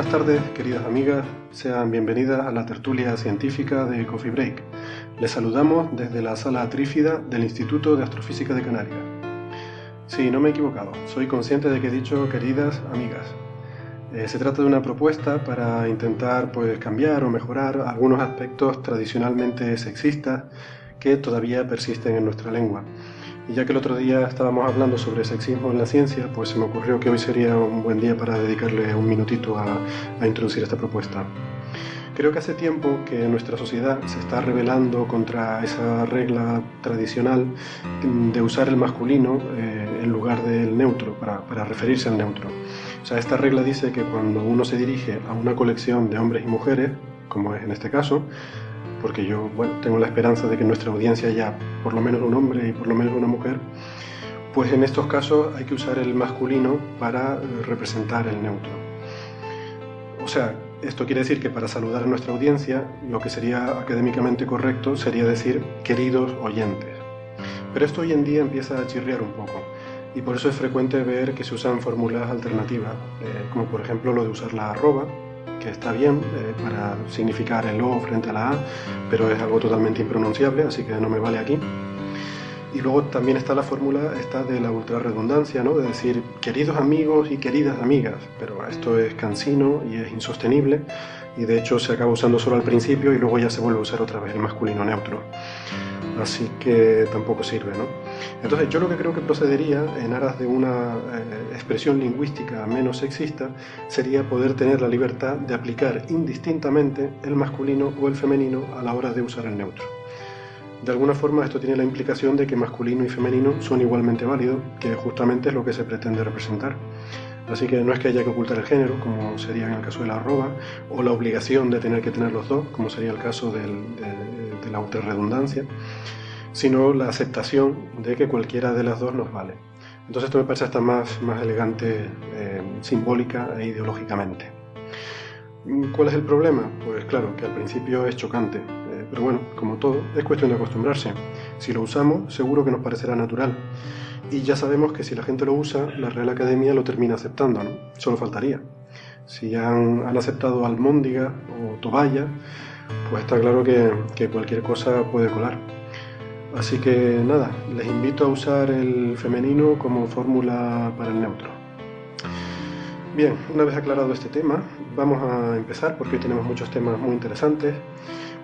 Buenas tardes, queridas amigas, sean bienvenidas a la tertulia científica de Coffee Break. Les saludamos desde la sala trífida del Instituto de Astrofísica de Canarias. Sí, no me he equivocado, soy consciente de que he dicho queridas amigas. Eh, se trata de una propuesta para intentar pues, cambiar o mejorar algunos aspectos tradicionalmente sexistas que todavía persisten en nuestra lengua. Y ya que el otro día estábamos hablando sobre sexismo en la ciencia, pues se me ocurrió que hoy sería un buen día para dedicarle un minutito a, introducir esta propuesta. Creo que hace tiempo que nuestra sociedad se está rebelando contra esa regla tradicional de usar el masculino eh, en lugar del neutro, para, para referirse al neutro. O sea, esta regla dice que cuando uno se dirige a una colección de hombres y mujeres, como es en este caso, porque yo bueno, tengo la esperanza de que nuestra audiencia haya por lo menos un hombre y por lo menos una mujer, pues en estos casos hay que usar el masculino para eh, representar el neutro. O sea, esto quiere decir que para saludar a nuestra audiencia, lo que sería académicamente correcto sería decir queridos oyentes. Pero esto hoy en día empieza a chirriar un poco y por eso es frecuente ver que se usan fórmulas alternativas, eh, como por ejemplo lo de usar la arroba, que está bien eh, para significar el O frente a la A, pero es algo totalmente impronunciable, así que no me vale aquí. Y luego también está la fórmula esta de la ultra redundancia, ¿no? de decir queridos amigos y queridas amigas, pero esto es cansino y es insostenible y de hecho se acaba usando solo al principio y luego ya se vuelve a usar otra vez el masculino neutro. Así que tampoco sirve, ¿no? Entonces yo lo que creo que procedería en aras de una eh, expresión lingüística menos sexista sería poder tener la libertad de aplicar indistintamente el masculino o el femenino a la hora de usar el neutro. De alguna forma esto tiene la implicación de que masculino y femenino son igualmente válidos, que justamente es lo que se pretende representar. Así que no es que haya que ocultar el género, como sería en el caso de la arroba, o la obligación de tener que tener los dos, como sería el caso de, la redundancia, sino la aceptación de que cualquiera de las dos nos vale. Entonces esto me parece hasta más, más elegante eh, simbólica e ideológicamente. ¿Cuál es el problema? Pues claro, que al principio es chocante, eh, pero bueno, como todo, es cuestión de acostumbrarse. Si lo usamos, seguro que nos parecerá natural. Y ya sabemos que si la gente lo usa, la Real Academia lo termina aceptando, ¿no? Solo faltaría. Si han, han aceptado almóndiga o toballa, pues está claro que, que cualquier cosa puede colar. Así que nada, les invito a usar el femenino como fórmula para el neutro. Bien, una vez aclarado este tema, vamos a empezar porque hoy tenemos muchos temas muy interesantes.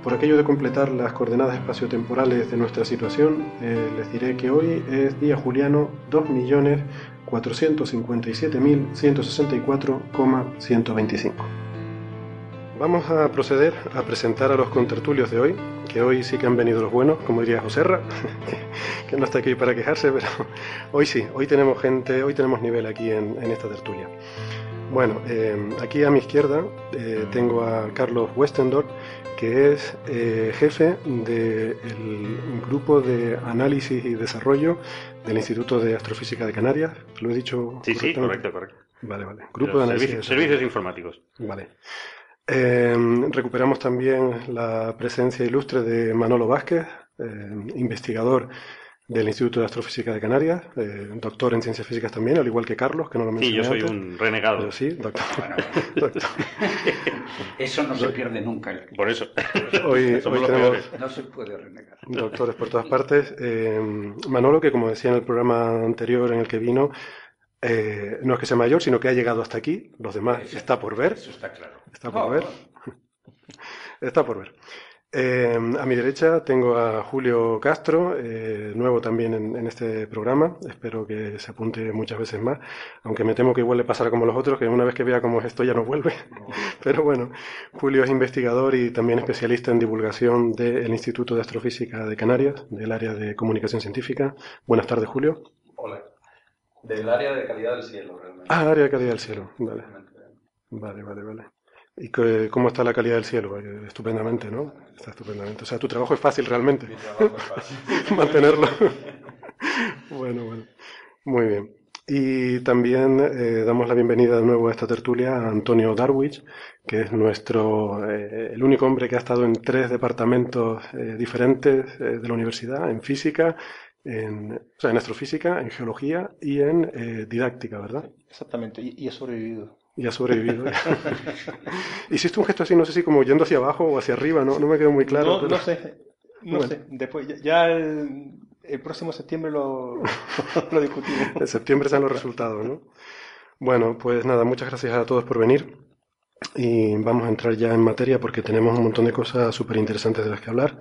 Por aquello de completar las coordenadas espaciotemporales de nuestra situación, eh, les diré que hoy es día juliano 2.457.164,125. Vamos a proceder a presentar a los contertulios de hoy, que hoy sí que han venido los buenos, como diría Joserra, que no está aquí para quejarse, pero hoy sí, hoy tenemos gente, hoy tenemos nivel aquí en esta tertulia. Bueno, eh, aquí a mi izquierda eh, tengo a Carlos Westendorf, que es eh, jefe del grupo de análisis y desarrollo del Instituto de Astrofísica de Canarias. ¿Lo he dicho? Sí, sí, correcto, correcto. Vale, vale. Grupo de análisis. Servicios, servicios informáticos. Vale. Eh, recuperamos también la presencia ilustre de Manolo Vázquez, eh, investigador del Instituto de Astrofísica de Canarias, eh, doctor en ciencias físicas también, al igual que Carlos, que no lo Sí, mencioné yo soy antes. un renegado. Pero sí, doctor. Bueno, doctor. eso no se pierde nunca. el- Por eso. Hoy, Somos hoy los tenemos peores. No se puede renegar. doctores por todas partes. Eh, Manolo, que como decía en el programa anterior en el que vino, eh, no es que sea mayor, sino que ha llegado hasta aquí. Los demás Eso- está por ver. Eso está claro. Está por ver. Está por ver. Eh, a mi derecha tengo a Julio Castro, eh, nuevo también en, en, este programa. Espero que se apunte muchas veces más, aunque me temo que igual le pasará como los otros, que una vez que vea cómo es esto ya no vuelve. Pero bueno, Julio es investigador y también especialista en divulgación del Instituto de Astrofísica de Canarias, del área de comunicación científica. Buenas tardes, Julio. Hola. Del área de calidad del cielo, realmente. Ah, área de calidad del cielo. Vale. Vale, vale, vale. ¿Y cómo está la calidad del cielo? Estupendamente, ¿no? Está estupendamente. O sea, tu trabajo es fácil realmente. Mi trabajo es fácil. Mantenerlo. bueno, bueno. Muy bien. Y también eh, damos la bienvenida de nuevo a esta tertulia a Antonio Darwich, que es nuestro, eh, el único hombre que ha estado en tres departamentos eh, diferentes de la universidad, en física, en, o sea, en astrofísica, en geología y en didáctica, ¿verdad? Exactamente, y, y he sobrevivido. Y ha sobrevivido. Hiciste un gesto así, no sé si como yendo hacia abajo o hacia arriba, no, no me quedó muy claro. No, pero... no sé, no bueno. sé. Después, ya, ya el, el, próximo septiembre lo, lo discutimos. En septiembre sean los resultados, ¿no? Bueno, pues nada, muchas gracias a todos por venir. Y vamos a entrar ya en materia porque tenemos un montón de cosas súper interesantes de las que hablar.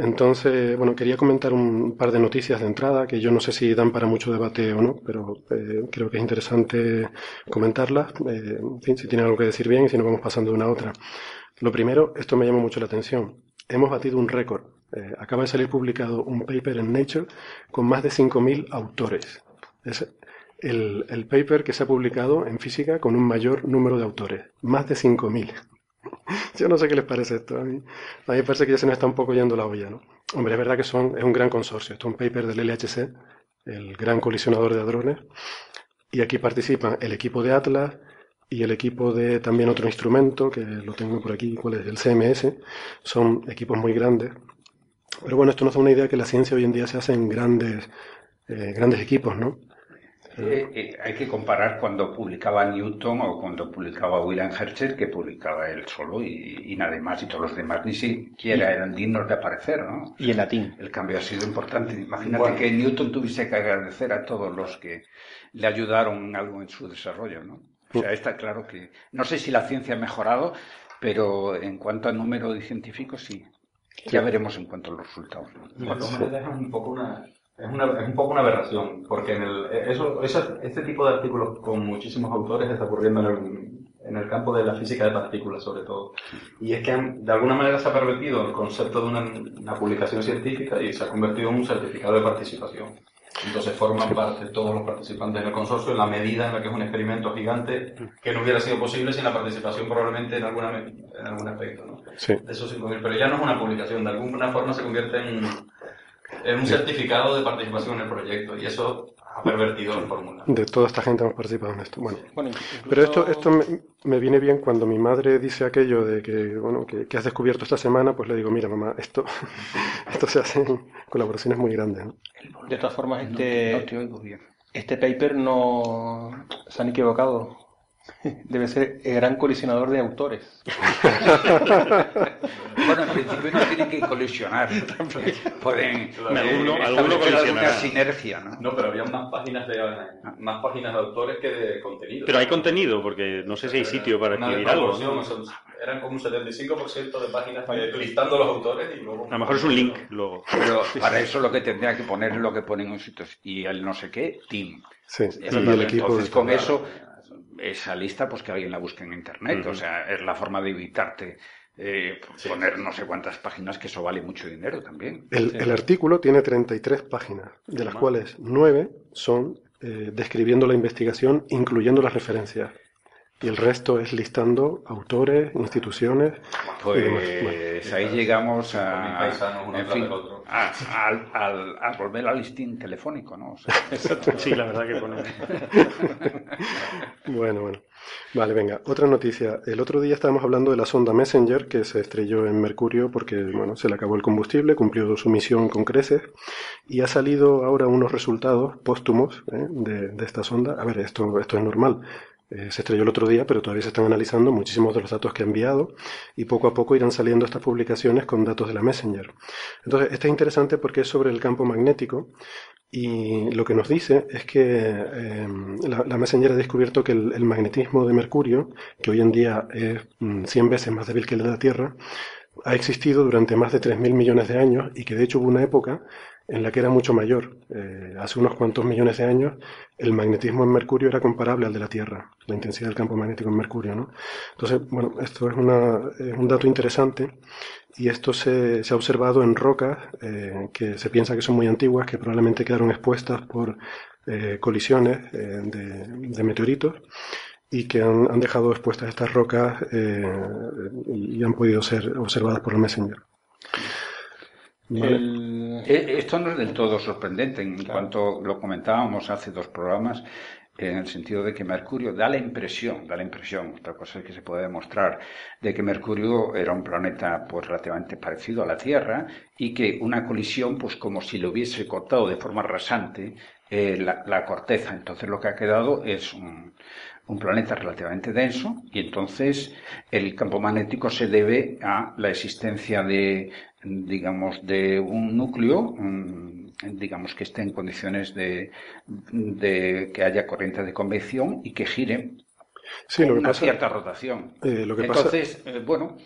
Entonces, bueno, quería comentar un par de noticias de entrada que yo no sé si dan para mucho debate o no, pero eh, creo que es interesante comentarlas. Eh, en fin, si tienen algo que decir bien y si no vamos pasando de una a otra. Lo primero, esto me llama mucho la atención. Hemos batido un récord. Eh, acaba de salir publicado un paper en Nature con más de 5.000 autores. Es el, paper que se ha publicado en física con un mayor número de autores. Más de 5.000. Yo no sé qué les parece esto. A mí, a mí me parece que ya se nos está un poco yendo la olla, ¿no? Hombre, es verdad que son, es un gran consorcio. Esto es un paper del LHC, el gran colisionador de hadrones. Y aquí participan el equipo de Atlas y el equipo de también otro instrumento, que lo tengo por aquí, ¿cuál es? El CMS. Son equipos muy grandes. Pero bueno, esto nos da una idea que la ciencia hoy en día se hace en grandes, eh, grandes equipos, ¿no? Eh, eh, hay que comparar cuando publicaba Newton o cuando publicaba William Herschel, que publicaba él solo y, y nadie más, y todos los demás ni siquiera eran dignos de aparecer, ¿no? Y en latín. El cambio ha sido importante. Imagínate bueno. que Newton tuviese que agradecer a todos los que le ayudaron en algo en su desarrollo, ¿no? O sea, está claro que. No sé si la ciencia ha mejorado, pero en cuanto a número de científicos, sí. Ya veremos en cuanto a los resultados. ¿no? Bueno, me deja un poco una, es, una, es, un poco una aberración, porque en el, eso, eso, este tipo de artículos con muchísimos autores está ocurriendo en el, en el, campo de la física de partículas, sobre todo. Y es que de alguna manera se ha pervertido el concepto de una, una publicación científica y se ha convertido en un certificado de participación. Entonces forman parte todos los participantes del consorcio en la medida en la que es un experimento gigante que no hubiera sido posible sin la participación probablemente en, alguna, en algún aspecto. ¿no? Sí. De esos 5.000. Pero ya no es una publicación, de alguna forma se convierte en, en un certificado de participación en el proyecto y eso ha pervertido la fórmula. De toda esta gente hemos participado en esto. Bueno, bueno incluso... pero esto, esto me, me, viene bien cuando mi madre dice aquello de que, bueno, que, que, has descubierto esta semana, pues le digo, mira mamá, esto, esto se hace en colaboraciones muy grandes. ¿no? De todas formas, este, no, no te oigo bien. este paper no se han equivocado. Debe ser el gran colisionador de autores. bueno, en principio no tienen que colisionar. Pueden alguno, alguno una sinergia, ¿no? No, pero había más páginas de más páginas de autores que de contenido. Pero hay contenido, porque no sé si hay sitio para escribir algo. ¿no? Eran como un 75% de páginas listando los autores y luego... A lo mejor es un link luego. Pero para eso lo que tendría que poner es lo que ponen en sitios. Y el no sé qué, team. Sí, y el equipo Entonces, con eso esa lista, pues que alguien la busque en internet. Uh -huh. O sea, es la forma de evitarte eh, sí, poner no sé cuántas páginas, que eso vale mucho dinero también. El, el artículo tiene 33 páginas, de las cuales 9 son eh, describiendo la investigación, incluyendo las referencias. Y el resto es listando autores, instituciones. Pues bueno. ahí llegamos a, paisano, en fin, a, a, a, volver al listín telefónico, ¿no? O sea, sí, la verdad que pone. bueno, bueno. Vale, venga, otra noticia. El otro día estábamos hablando de la sonda Messenger que se estrelló en Mercurio porque, bueno, se le acabó el combustible, cumplió su misión con creces y ha salido ahora unos resultados póstumos ¿eh? de, de, esta sonda. A ver, esto, esto es normal. Eh, se estrelló el otro día, pero todavía se están analizando muchísimos de los datos que ha enviado y poco a poco irán saliendo estas publicaciones con datos de la Messenger. Entonces, este es interesante porque es sobre el campo magnético y lo que nos dice es que eh, la, Messenger ha descubierto que el, magnetismo de Mercurio, que hoy en día es 100 veces más débil que el de la Tierra, ha existido durante más de 3.000 millones de años y que de hecho hubo una época en la que era mucho mayor. Eh, hace unos cuantos millones de años el magnetismo en Mercurio era comparable al de la Tierra, la intensidad del campo magnético en Mercurio. ¿no? Entonces, bueno, esto es, un dato interesante y esto se, ha observado en rocas eh, que se piensa que son muy antiguas, que probablemente quedaron expuestas por eh, colisiones de, meteoritos y que han, dejado expuestas estas rocas y han podido ser observadas por el Messenger. Eh, esto no es del todo sorprendente en cuanto lo comentábamos hace dos programas en el sentido de que Mercurio da la impresión, da la impresión, otra cosa es que se puede demostrar, de que Mercurio era un planeta pues relativamente parecido a la Tierra y que una colisión pues como si lo hubiese cortado de forma rasante eh, la, corteza. Entonces lo que ha quedado es un, un planeta relativamente denso y entonces el campo magnético se debe a la existencia de, digamos, de un núcleo, digamos, que esté en condiciones de, de que haya corriente de convección y que gire con una cierta rotación. Eh, lo que entonces, eh, bueno,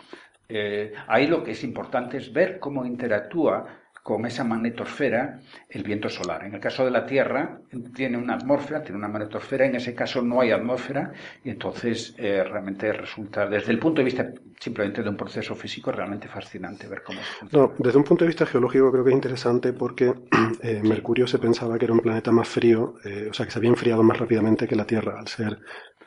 eh, ahí lo que es importante es ver cómo interactúa con esa magnetosfera el viento solar. En el caso de la Tierra tiene una atmósfera, tiene una magnetosfera, en ese caso no hay atmósfera y entonces eh, realmente resulta, desde el punto de vista simplemente de un proceso físico, realmente fascinante ver cómo No, desde un punto de vista geológico creo que es interesante porque eh, Mercurio se pensaba que era un planeta más frío, eh, o sea que se había enfriado más rápidamente que la Tierra al ser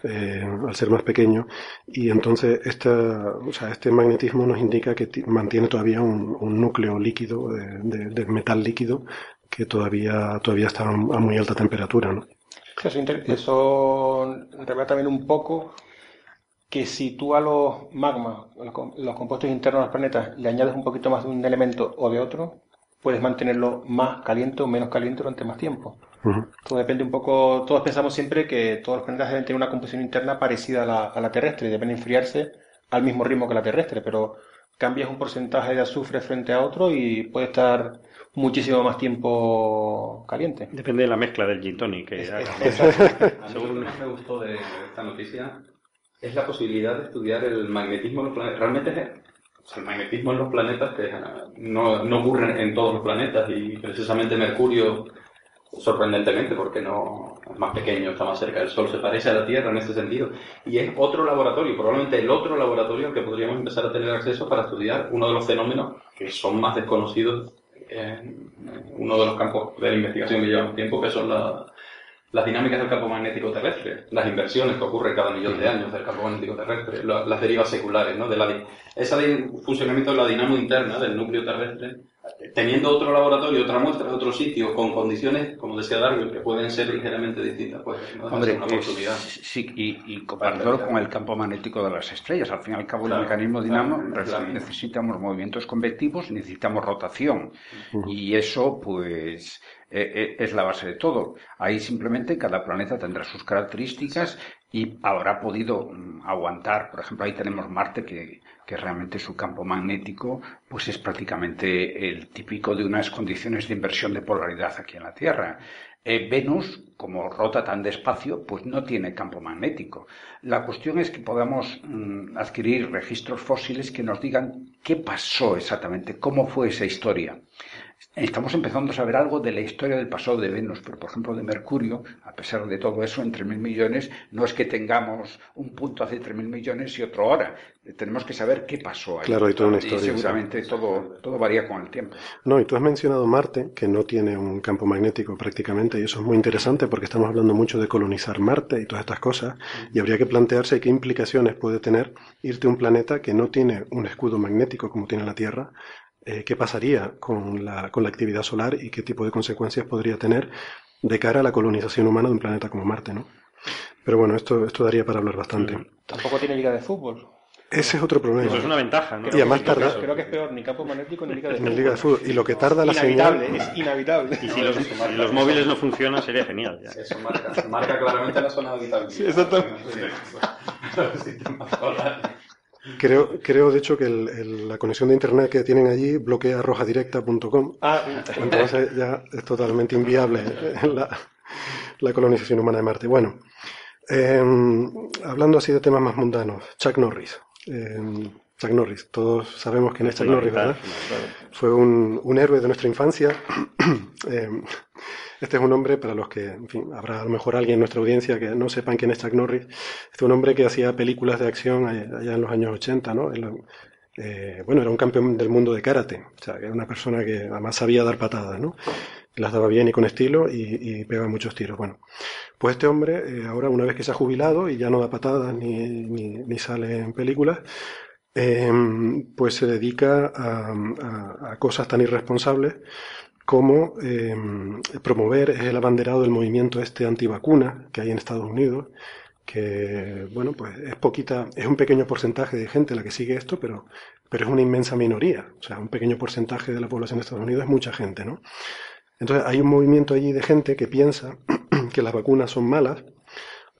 eh, al ser más pequeño. Y entonces esta, o sea, este magnetismo nos indica que mantiene todavía un, núcleo líquido, de, metal líquido, que todavía, todavía está a muy alta temperatura. ¿no? Eso, revela también un poco que si tú a los magmas, los compuestos internos de los planetas, le añades un poquito más de un elemento o de otro, puedes mantenerlo más caliente o menos caliente durante más tiempo. Todo depende un poco, todos pensamos siempre que todos los planetas deben tener una composición interna parecida a la, a la terrestre y deben enfriarse al mismo ritmo que la terrestre, pero cambias un porcentaje de azufre frente a otro y puede estar muchísimo más tiempo caliente. Depende de la mezcla del gin tonic que A mí lo que más me gustó de esta noticia es la posibilidad de estudiar el magnetismo de los planetas. Realmente el magnetismo en los planetas que no, no ocurre en todos los planetas y precisamente Mercurio sorprendentemente, porque no es más pequeño, está más cerca del Sol, se parece a la Tierra en este sentido. Y es otro laboratorio, probablemente el otro laboratorio al que podríamos empezar a tener acceso para estudiar uno de los fenómenos que son más desconocidos en uno de los campos de la investigación que llevamos tiempo, que son las dinámicas del campo magnético terrestre, las inversiones que ocurren cada millón de años del campo magnético terrestre, las derivas seculares, ¿no? De la, ese funcionamiento de la dinamo interna del núcleo terrestre teniendo otro laboratorio, otra muestra de otro sitio, con condiciones, como decía Darwin, que pueden ser ligeramente distintas, pues ¿no? Hombre, una oportunidad. sí, y, y comparándolo con el campo magnético de las estrellas. Al fin y al cabo, el mecanismo dinamo necesitamos movimientos convectivos, necesitamos rotación. Y eso, pues, e, e, es la base de todo. Ahí simplemente cada planeta tendrá sus características y habrá podido mm, aguantar. Por ejemplo, ahí tenemos Marte que que realmente su campo magnético pues es prácticamente el típico de unas condiciones de inversión de polaridad aquí en la Tierra. Eh, Venus, como rota tan despacio, pues no tiene campo magnético. La cuestión es que podamos mm, adquirir registros fósiles que nos digan qué pasó exactamente, cómo fue esa historia estamos empezando a saber algo de la historia del pasado de Venus, pero por ejemplo de Mercurio, a pesar de todo eso, en 3.000 millones, no es que tengamos un punto hace 3.000 millones y otro ahora. Tenemos que saber qué pasó ahí. Claro, hay toda una historia. Y seguramente todo, todo varía con el tiempo. No, y tú has mencionado Marte, que no tiene un campo magnético prácticamente, y eso es muy interesante porque estamos hablando mucho de colonizar Marte y todas estas cosas, y habría que plantearse qué implicaciones puede tener irte a un planeta que no tiene un escudo magnético como tiene la Tierra, eh, qué pasaría con la, con la actividad solar y qué tipo de consecuencias podría tener de cara a la colonización humana de un planeta como Marte, ¿no? Pero bueno, esto, esto daría para hablar bastante. Tampoco tiene liga de fútbol. Ese es otro problema. Eso es una ventaja, ¿no? y además tarda... Creo que es peor ni campo magnético ni liga de fútbol. Ni liga de fútbol. Y lo que tarda la señal... Es inhabitable. Y si los, los móviles no funcionan sería genial. Ya. Eso marca, marca claramente la zona de habitabilidad. Sí, exactamente. Creo, creo de hecho que la conexión de internet que tienen allí bloquea rojadirecta.com. Ah, entonces ya es totalmente inviable la, colonización humana de Marte. Bueno, em, hablando así de temas más mundanos, Chuck Norris. Em, Chuck Norris. Todos sabemos quién es Chuck Norris, ¿verdad? Fue un, un héroe de nuestra infancia. Eh, este es un hombre, para los que, en fin, habrá a lo mejor alguien en nuestra audiencia que no sepan quién es Chuck Norris. Este es un hombre que hacía películas de acción allá en los años 80, ¿no? Eh, bueno, era un campeón del mundo de karate, o sea, era una persona que además sabía dar patadas, ¿no? Las daba bien y con estilo y, y pegaba muchos tiros. Bueno, pues este hombre, eh, ahora una vez que se ha jubilado y ya no da patadas ni, ni, sale en películas, eh, pues se dedica a, cosas tan irresponsables como eh, promover el abanderado del movimiento este antivacuna que hay en Estados Unidos, que bueno, pues es poquita, es un pequeño porcentaje de gente la que sigue esto, pero, pero es una inmensa minoría. O sea, un pequeño porcentaje de la población de Estados Unidos es mucha gente, ¿no? Entonces hay un movimiento allí de gente que piensa que las vacunas son malas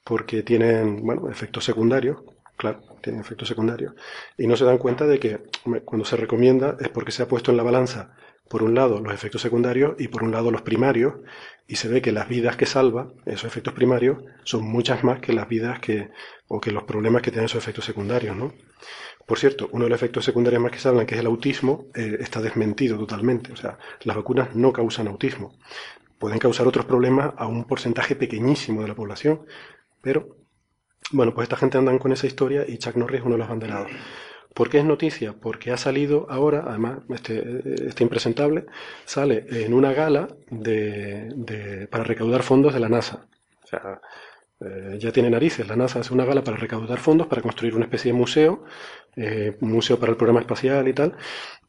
porque tienen, bueno, efectos secundarios, claro, tienen efectos secundarios, y no se dan cuenta de que cuando se recomienda es porque se ha puesto en la balanza por un lado los efectos secundarios y por un lado los primarios, y se ve que las vidas que salva, esos efectos primarios, son muchas más que las vidas que, o que los problemas que tienen esos efectos secundarios, ¿no? Por cierto, uno de los efectos secundarios más que se hablan, que es el autismo, eh, está desmentido totalmente. O sea, las vacunas no causan autismo. Pueden causar otros problemas a un porcentaje pequeñísimo de la población, pero, bueno, pues esta gente andan con esa historia y Chuck Norris es uno de los banderados. ¿Por qué es noticia? Porque ha salido ahora, además, este, este impresentable, sale en una gala de, para recaudar fondos de la NASA. O sea, eh, ya tiene narices. La NASA hace una gala para recaudar fondos, para construir una especie de museo, eh, un museo para el programa espacial y tal.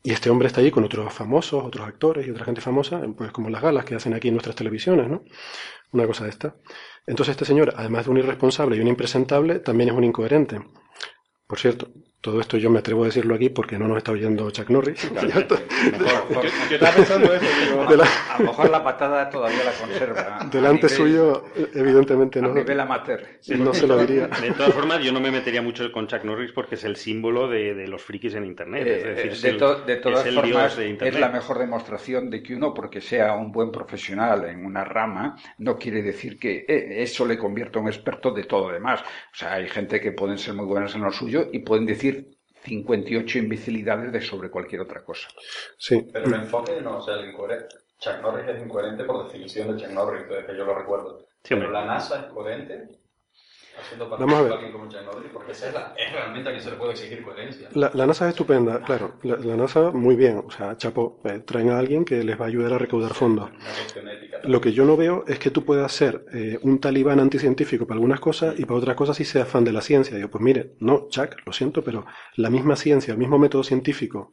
Y este hombre está allí con otros famosos, otros actores y otra gente famosa, pues como las galas que hacen aquí en nuestras televisiones, ¿no? Una cosa de esta. Entonces este señor, además de un irresponsable y un impresentable, también es un incoherente. Por cierto, todo esto yo me atrevo a decirlo aquí porque no nos está oyendo Chuck Norris. Claro, mejor, yo estaba pensando eso, la... a lo mejor la patada todavía la conserva. Delante nivel, suyo, evidentemente no. A nivel amateur. Sí, no se lo diría. De todas formas, yo no me metería mucho con Chuck Norris porque es el símbolo de, de los frikis en Internet. Eh, es decir, de, el, to, de, todas es formas, de es la mejor demostración de que uno, porque sea un buen profesional en una rama, no quiere decir que eh, eso le convierta a un experto de todo lo demás. O sea, hay gente que pueden ser muy buenas en lo suyo y pueden decir 58 imbecilidades de sobre cualquier otra cosa. Sí. Pero el enfoque no, o sea, el incoherente. Chuck Norris es incoherente por definición de Chuck Norris, desde que yo lo recuerdo. Sí, Pero la NASA es coherente haciendo Vamos a ver. porque esa es, la, es realmente a quien se le puede exigir coherencia. La, la NASA es estupenda, claro. La, la, NASA, muy bien. O sea, chapo, eh, traen a alguien que les va a ayudar a recaudar fondos. Ética. Lo que yo no veo es que tú puedas ser eh, un talibán anticientífico para algunas cosas y para otras cosas sí seas fan de la ciencia. Digo, pues mire, no, Chuck, lo siento, pero la misma ciencia, el mismo método científico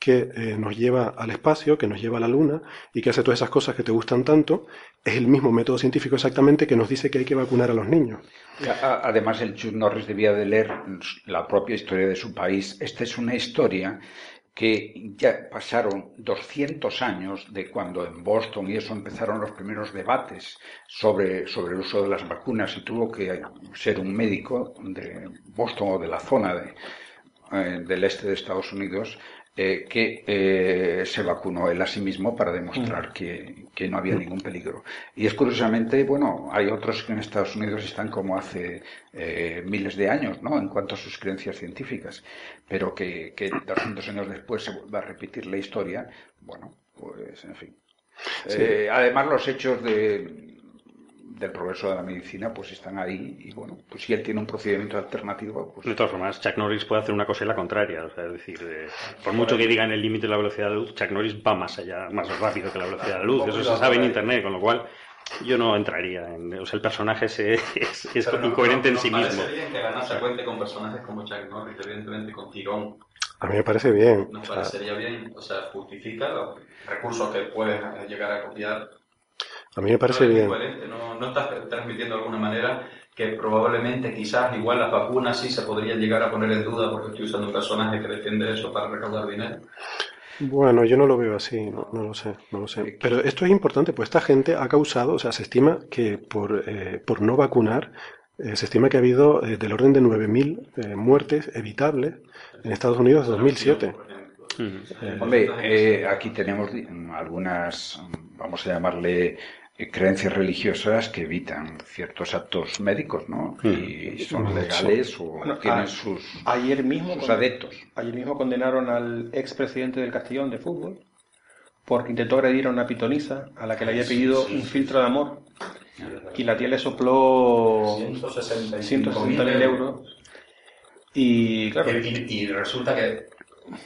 que eh, nos lleva al espacio, que nos lleva a la Luna y que hace todas esas cosas que te gustan tanto, es el mismo método científico exactamente que nos dice que hay que vacunar a los niños. Además, el Chuck Norris debía de leer la propia historia de su país. Esta es una historia que ya pasaron 200 años de cuando en Boston y eso empezaron los primeros debates sobre, sobre el uso de las vacunas y tuvo que ser un médico de Boston o de la zona de, eh, del este de Estados Unidos eh, que eh, se vacunó él a sí mismo para demostrar que, que, no había ningún peligro. Y es curiosamente, bueno, hay otros que en Estados Unidos están como hace eh, miles de años, ¿no? En cuanto a sus creencias científicas, pero que, que 200 años después se vuelva a repetir la historia, bueno, pues en fin. Sí. además, los hechos de, del progreso de la medicina pues están ahí y bueno, pues si él tiene un procedimiento alternativo pues... De todas formas, Chuck Norris puede hacer una cosa y la contraria, o sea, es decir, eh, por mucho que digan el límite de la velocidad de la luz, Chuck Norris va más allá, más rápido que la velocidad de la luz, eso se sabe en internet, con lo cual yo no entraría en, o sea, el personaje se, es, es incoherente no, en sí no mismo. bien que la NASA cuente con personajes como Chuck Norris, evidentemente con Tirón. A mí me parece bien. Nos parecería bien, o sea, justifica los recursos que pueden llegar a copiar a mí me parece no bien. No, no estás transmitiendo de alguna manera que probablemente, quizás, igual las vacunas sí se podrían llegar a poner en duda porque estoy usando un personaje que defiende eso para recaudar dinero. Bueno, yo no lo veo así, no, no, lo sé, no lo sé. Pero esto es importante, pues esta gente ha causado, o sea, se estima que por, eh, por no vacunar, eh, se estima que ha habido eh, del orden de 9.000 eh, muertes evitables en Estados Unidos desde 2007. Hombre, aquí tenemos algunas, vamos a llamarle creencias religiosas que evitan ciertos actos médicos, ¿no? Y son legales o Bueno, tienen a- sus, Ayer mismo, sus adeptos. ayer mismo condenaron al expresidente del Castellón de fútbol porque intentó agredir a una pitonisa a la que le había pedido un filtro de amor y la tía le sopló 160.000 euros. Y claro, Y, y resulta que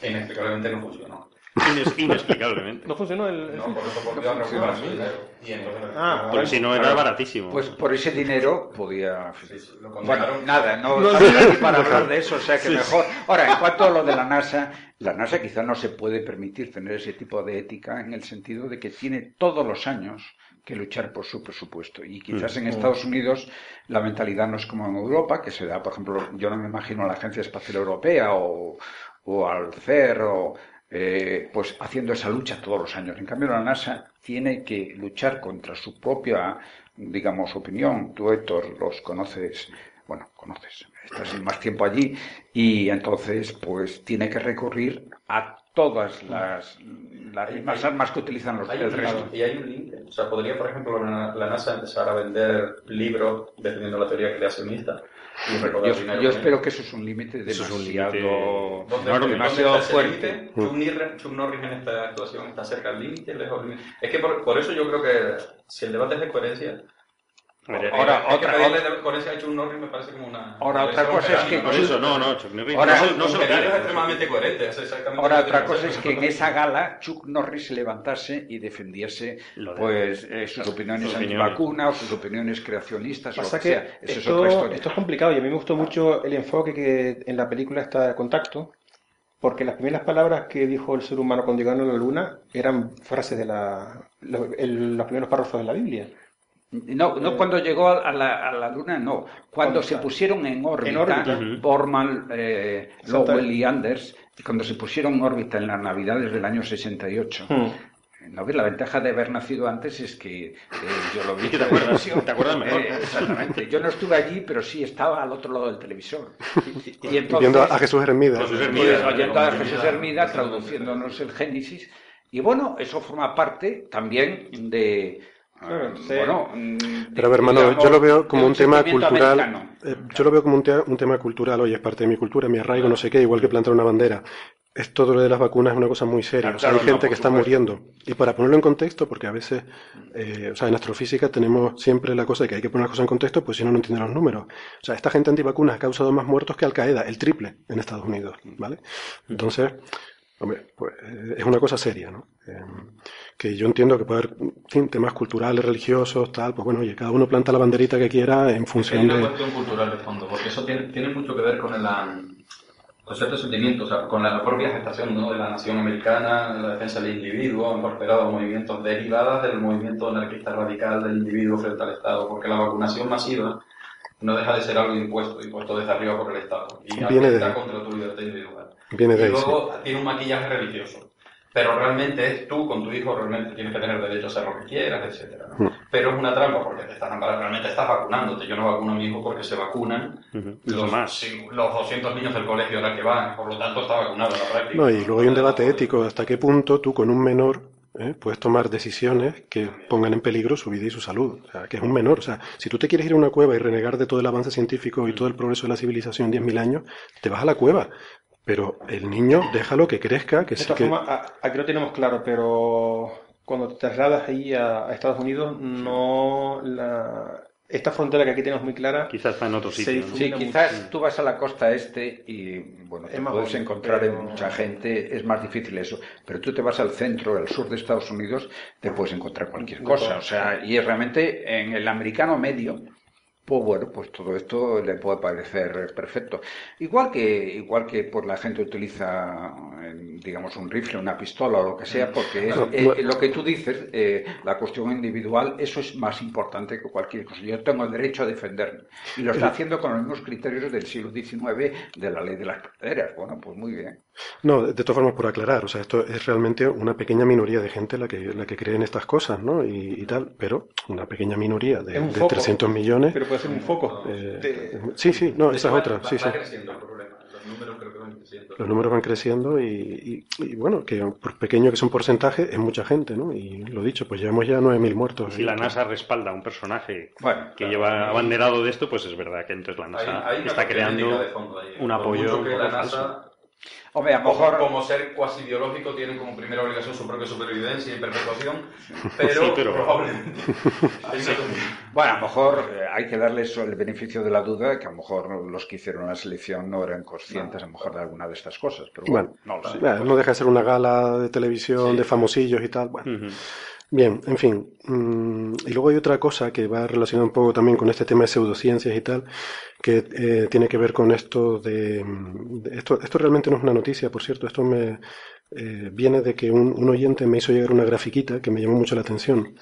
inexplicablemente no funcionó. Ines- inexplicablemente. no funcionó el... No, por eso volvió a recuperar su dinero. Y entonces, Ah, Porque si no era baratísimo. Pues por ese dinero podía... sí, sí, lo Bueno, nada, no estamos aquí para hablar de eso, o sea que mejor. Ahora, en cuanto a lo de la NASA, la NASA quizá no se puede permitir tener ese tipo de ética en el sentido de que tiene todos los años que luchar por su presupuesto. Y quizás en Estados Unidos la mentalidad no es como en Europa, que se da, por ejemplo, yo no me imagino a la Agencia Espacial Europea o, o al CER o, eh, pues haciendo esa lucha todos los años. En cambio, la NASA tiene que luchar contra su propia, digamos, opinión. Tú, Héctor, los conoces, bueno, conoces, estás más tiempo allí y entonces, pues, tiene que recurrir a todas las, las mismas armas que utilizan los, Hay el un, resto. y hay un límite. O sea, podría, por ejemplo, la, la NASA empezar a vender libros defendiendo la teoría creacionista y Yo, dinero. yo espero que eso es un límite Eso es un demasiado, ¿Dónde, demasiado está fuerte. Chuck Norris, Chuck Norris en esta actuación está cerca del límite, lejos del límite. Es que por, por eso yo creo que si el debate es de coherencia, Ahora, es que otra- a Chuck Norris me parece como una. Ahora, otra cosa es que- ¿no? Por eso, no, no, Chuck Norris Ahora, no, no se quiere. es extremadamente coherente, es exactamente Ahora, que otra cosa que es que en esa gala Chuck Norris se levantase y defendiese Lo de- pues eh, sus opiniones sus opiniones. antivacunas o sus opiniones creacionistas o Pasa que que sea. Eso es esto, otra historia. esto es complicado y a mí me gustó mucho el enfoque que en la película está de contacto, porque las primeras palabras que dijo el ser humano cuando llegó a la luna eran frases de la, lo- el- los primeros párrafos de la Biblia. No, no cuando llegó a la, a la Luna, no. Cuando se pusieron en órbita, En órbita. Borman, eh, Lowell y Anders, cuando se pusieron en órbita en las Navidades del año 68. Hmm. No ves, la ventaja de haber nacido antes es que eh, yo lo vi. Te acuerdas, te acuerdas mejor. Eh, exactamente. Yo no estuve allí, pero sí estaba al otro lado del televisor. Y entonces, Viendo a Jesús Hermida. Jesús pues, Hermida. oyendo a Jesús Hermida, traduciéndonos el Génesis. Y bueno, eso forma parte también de. Claro, sí. bueno, mm, Pero a ver, hermano, digamos, yo lo veo como un tema cultural. eh, yo lo veo como un, te- un tema cultural, oye, es parte de mi cultura, mi arraigo, no sé qué, igual que plantar una bandera. Esto de lo de las vacunas es una cosa muy seria. Claro, o sea, hay no, gente que está supuesto. muriendo. Y para ponerlo en contexto, porque a veces, eh, o sea, en astrofísica tenemos siempre la cosa de que hay que poner las cosas en contexto, pues si no, no entiende los números. O sea, esta gente antivacunas ha causado más muertos que Al Qaeda, el triple en Estados Unidos, ¿vale? Entonces, hombre, pues eh, es una cosa seria, ¿no? Eh, que yo entiendo que puede haber en temas culturales, religiosos, tal, pues bueno, oye, cada uno planta la banderita que quiera en función una de... cuestión cultural de fondo, porque eso tiene, tiene mucho que ver con el ah, con ciertos sentimientos, o sea, con la propia gestación ¿no? de la nación americana, la defensa del individuo, han prosperado movimientos derivadas del movimiento anarquista radical del individuo frente al Estado, porque la vacunación masiva no deja de ser algo impuesto, impuesto desde arriba por el Estado, y Viene de contra tu libertad individual. Viene de y ahí, sí. luego tiene un maquillaje religioso. Pero realmente es tú con tu hijo, realmente tienes que tener derecho a hacer lo que quieras, etcétera. ¿no? Mm. Pero es una trampa porque te estás amparando, realmente estás vacunándote. Yo no vacuno a mi hijo porque se vacunan Ujú. los, Los más. sí, los 200 niños del colegio ahora que van, por lo tanto está vacunado en la práctica. No, y luego hay un debate ético, hasta qué punto tú con un menor ¿eh? puedes tomar decisiones que pongan en peligro su vida y su salud. O sea, que es un menor. O sea, si tú te quieres ir a una cueva y renegar de todo el avance científico y todo el progreso de la civilización en 10.000 años, te vas a la cueva. Pero el niño, déjalo que crezca, que De sí que... formas, a- aquí lo tenemos claro, pero cuando te trasladas ahí a, a Estados Unidos, no la, esta frontera que aquí tenemos muy clara, Quizás está en otro sitio. ¿no? Sí, mucho. quizás tú vas a la costa este y bueno, te Es puedes bonito, encontrar pero- en mucha gente, es más difícil eso. Pero tú te vas al centro, al sur de Estados Unidos, te puedes encontrar cualquier cosa. O sea, y realmente en el americano medio, pues bueno, pues todo esto le puede parecer perfecto. Igual que, igual que por la gente utiliza, digamos, un rifle, una pistola o lo que sea, porque es, eh, lo que tú dices, eh, la cuestión individual, eso es más importante que cualquier cosa. Yo tengo el derecho a defenderme. Y lo está haciendo con los mismos criterios del siglo XIX de la ley de las praderas. Bueno, pues muy bien. No, de, de todas formas, por aclarar, o sea, esto es realmente una pequeña minoría de gente la que, la que cree en estas cosas, ¿no? Y, y tal, pero una pequeña minoría de, de foco, 300 millones. pero puede ser un foco. eh, de- sí, sí, no, esa es otra, va- sí, va sí. creciendo el problema. Los números creo que van los números van creciendo y, bueno, que por pequeño que es un porcentaje, es mucha gente, ¿no? Y lo dicho, pues llevamos ya 9.000 muertos. Si la NASA respalda a un personaje que lleva abanderado de esto, pues es verdad que entonces la NASA está creando un apoyo. Hombre, a lo mejor... Como, ser cuasi biológico tienen como primera obligación su propia supervivencia y perpetuación, pero, probablemente... bueno, a lo mejor eh, hay que darles el beneficio de la duda, que a lo mejor los que hicieron la selección no eran conscientes a lo mejor de alguna de estas cosas, pero bueno, no lo sé. no deja de ser una gala de televisión de famosillos y tal, bueno... Bien, en fin. Mm, y luego hay otra cosa que va relacionada un poco también con este tema de pseudociencias y tal, que eh, tiene que ver con esto de, esto, esto realmente no es una noticia, por cierto, esto me eh, viene de que un, oyente me hizo llegar una grafiquita que me llamó mucho la atención.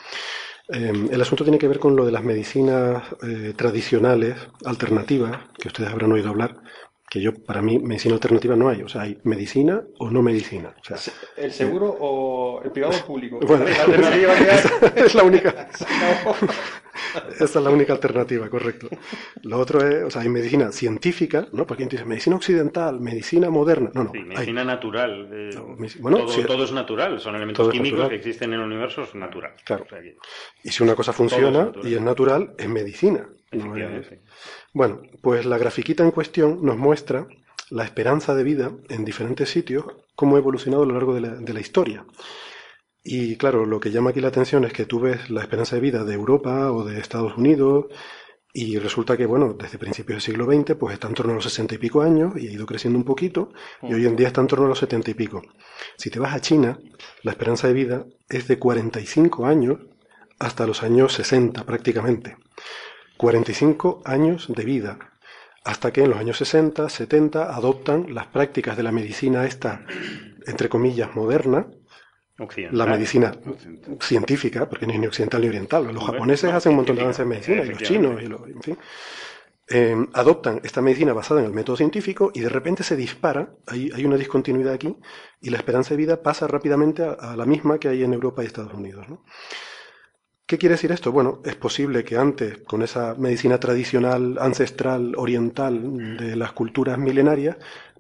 Em, el asunto tiene que ver con lo de las medicinas eh, tradicionales, alternativas, que ustedes habrán oído hablar, que yo, para mí, medicina alternativa no hay. O sea, hay medicina o no medicina. O sea, ¿El seguro o el privado o público? Bueno, la alternativa es la única. Esa es la única alternativa, correcto. Lo otro es, o sea, hay medicina científica, ¿no? Porque dice medicina occidental, medicina moderna. No, no. medicina natural. Eh, bueno, todo, es natural, son elementos químicos que existen en el universo, es natural. Claro. y si una cosa funciona y es natural, es medicina. Bueno, pues la grafiquita en cuestión nos muestra la esperanza de vida en diferentes sitios, cómo ha evolucionado a lo largo de la, historia. Y claro, lo que llama aquí la atención es que tú ves la esperanza de vida de Europa o de Estados Unidos y resulta que, bueno, desde principios del siglo XX, pues está en torno a los sesenta y pico años y ha ido creciendo un poquito y hoy en día está en torno a los setenta y pico. Si te vas a China, la esperanza de vida es de 45 años hasta los años 60 prácticamente. 45 años de vida, hasta que en los años 60, 70 adoptan las prácticas de la medicina esta, entre comillas, moderna, la medicina científica, porque no es ni occidental ni oriental. Los japoneses hacen un montón de avances en medicina, y los chinos, y los, en fin. Eh, adoptan esta medicina basada en el método científico y de repente se dispara, hay, hay una discontinuidad aquí, y la esperanza de vida pasa rápidamente a, a la misma que hay en Europa y Estados Unidos. ¿no? ¿Qué quiere decir esto? Bueno, es posible que antes, con esa medicina tradicional, ancestral, oriental de las culturas milenarias,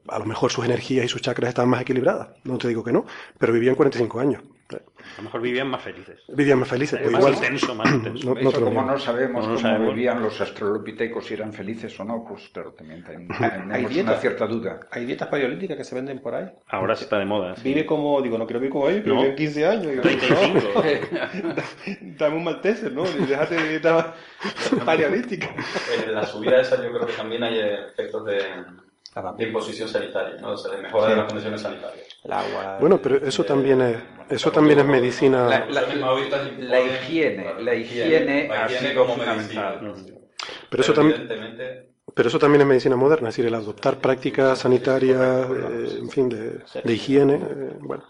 a lo mejor sus energías y sus chakras estaban más equilibradas. No te digo que no, pero vivían 45 años. A lo mejor vivían más felices. Vivían más felices. más igual, intenso, más intenso. No, Eso, como no sabemos cómo vivían los astrolopitecos, si eran felices o no, pues pero también hay, una cierta duda. ¿Hay dietas paleolíticas que se venden por ahí? Ahora está de moda. Vive como, digo, no quiero vivir como ellos, pero vive 15 años. Digo, 35. Dame un malteser, ¿no? déjate de dieta paleolítica. En la subida esa yo creo que también hay efectos de de imposición sanitaria, ¿no? o sea, de mejora de las condiciones sanitarias. El agua, bueno, pero eso también es eso también es medicina. La, higiene, la higiene, así como fundamental. Pero eso también pero eso también es medicina moderna, es decir, el adoptar prácticas sanitarias, eh, en fin, de, de higiene, eh, bueno.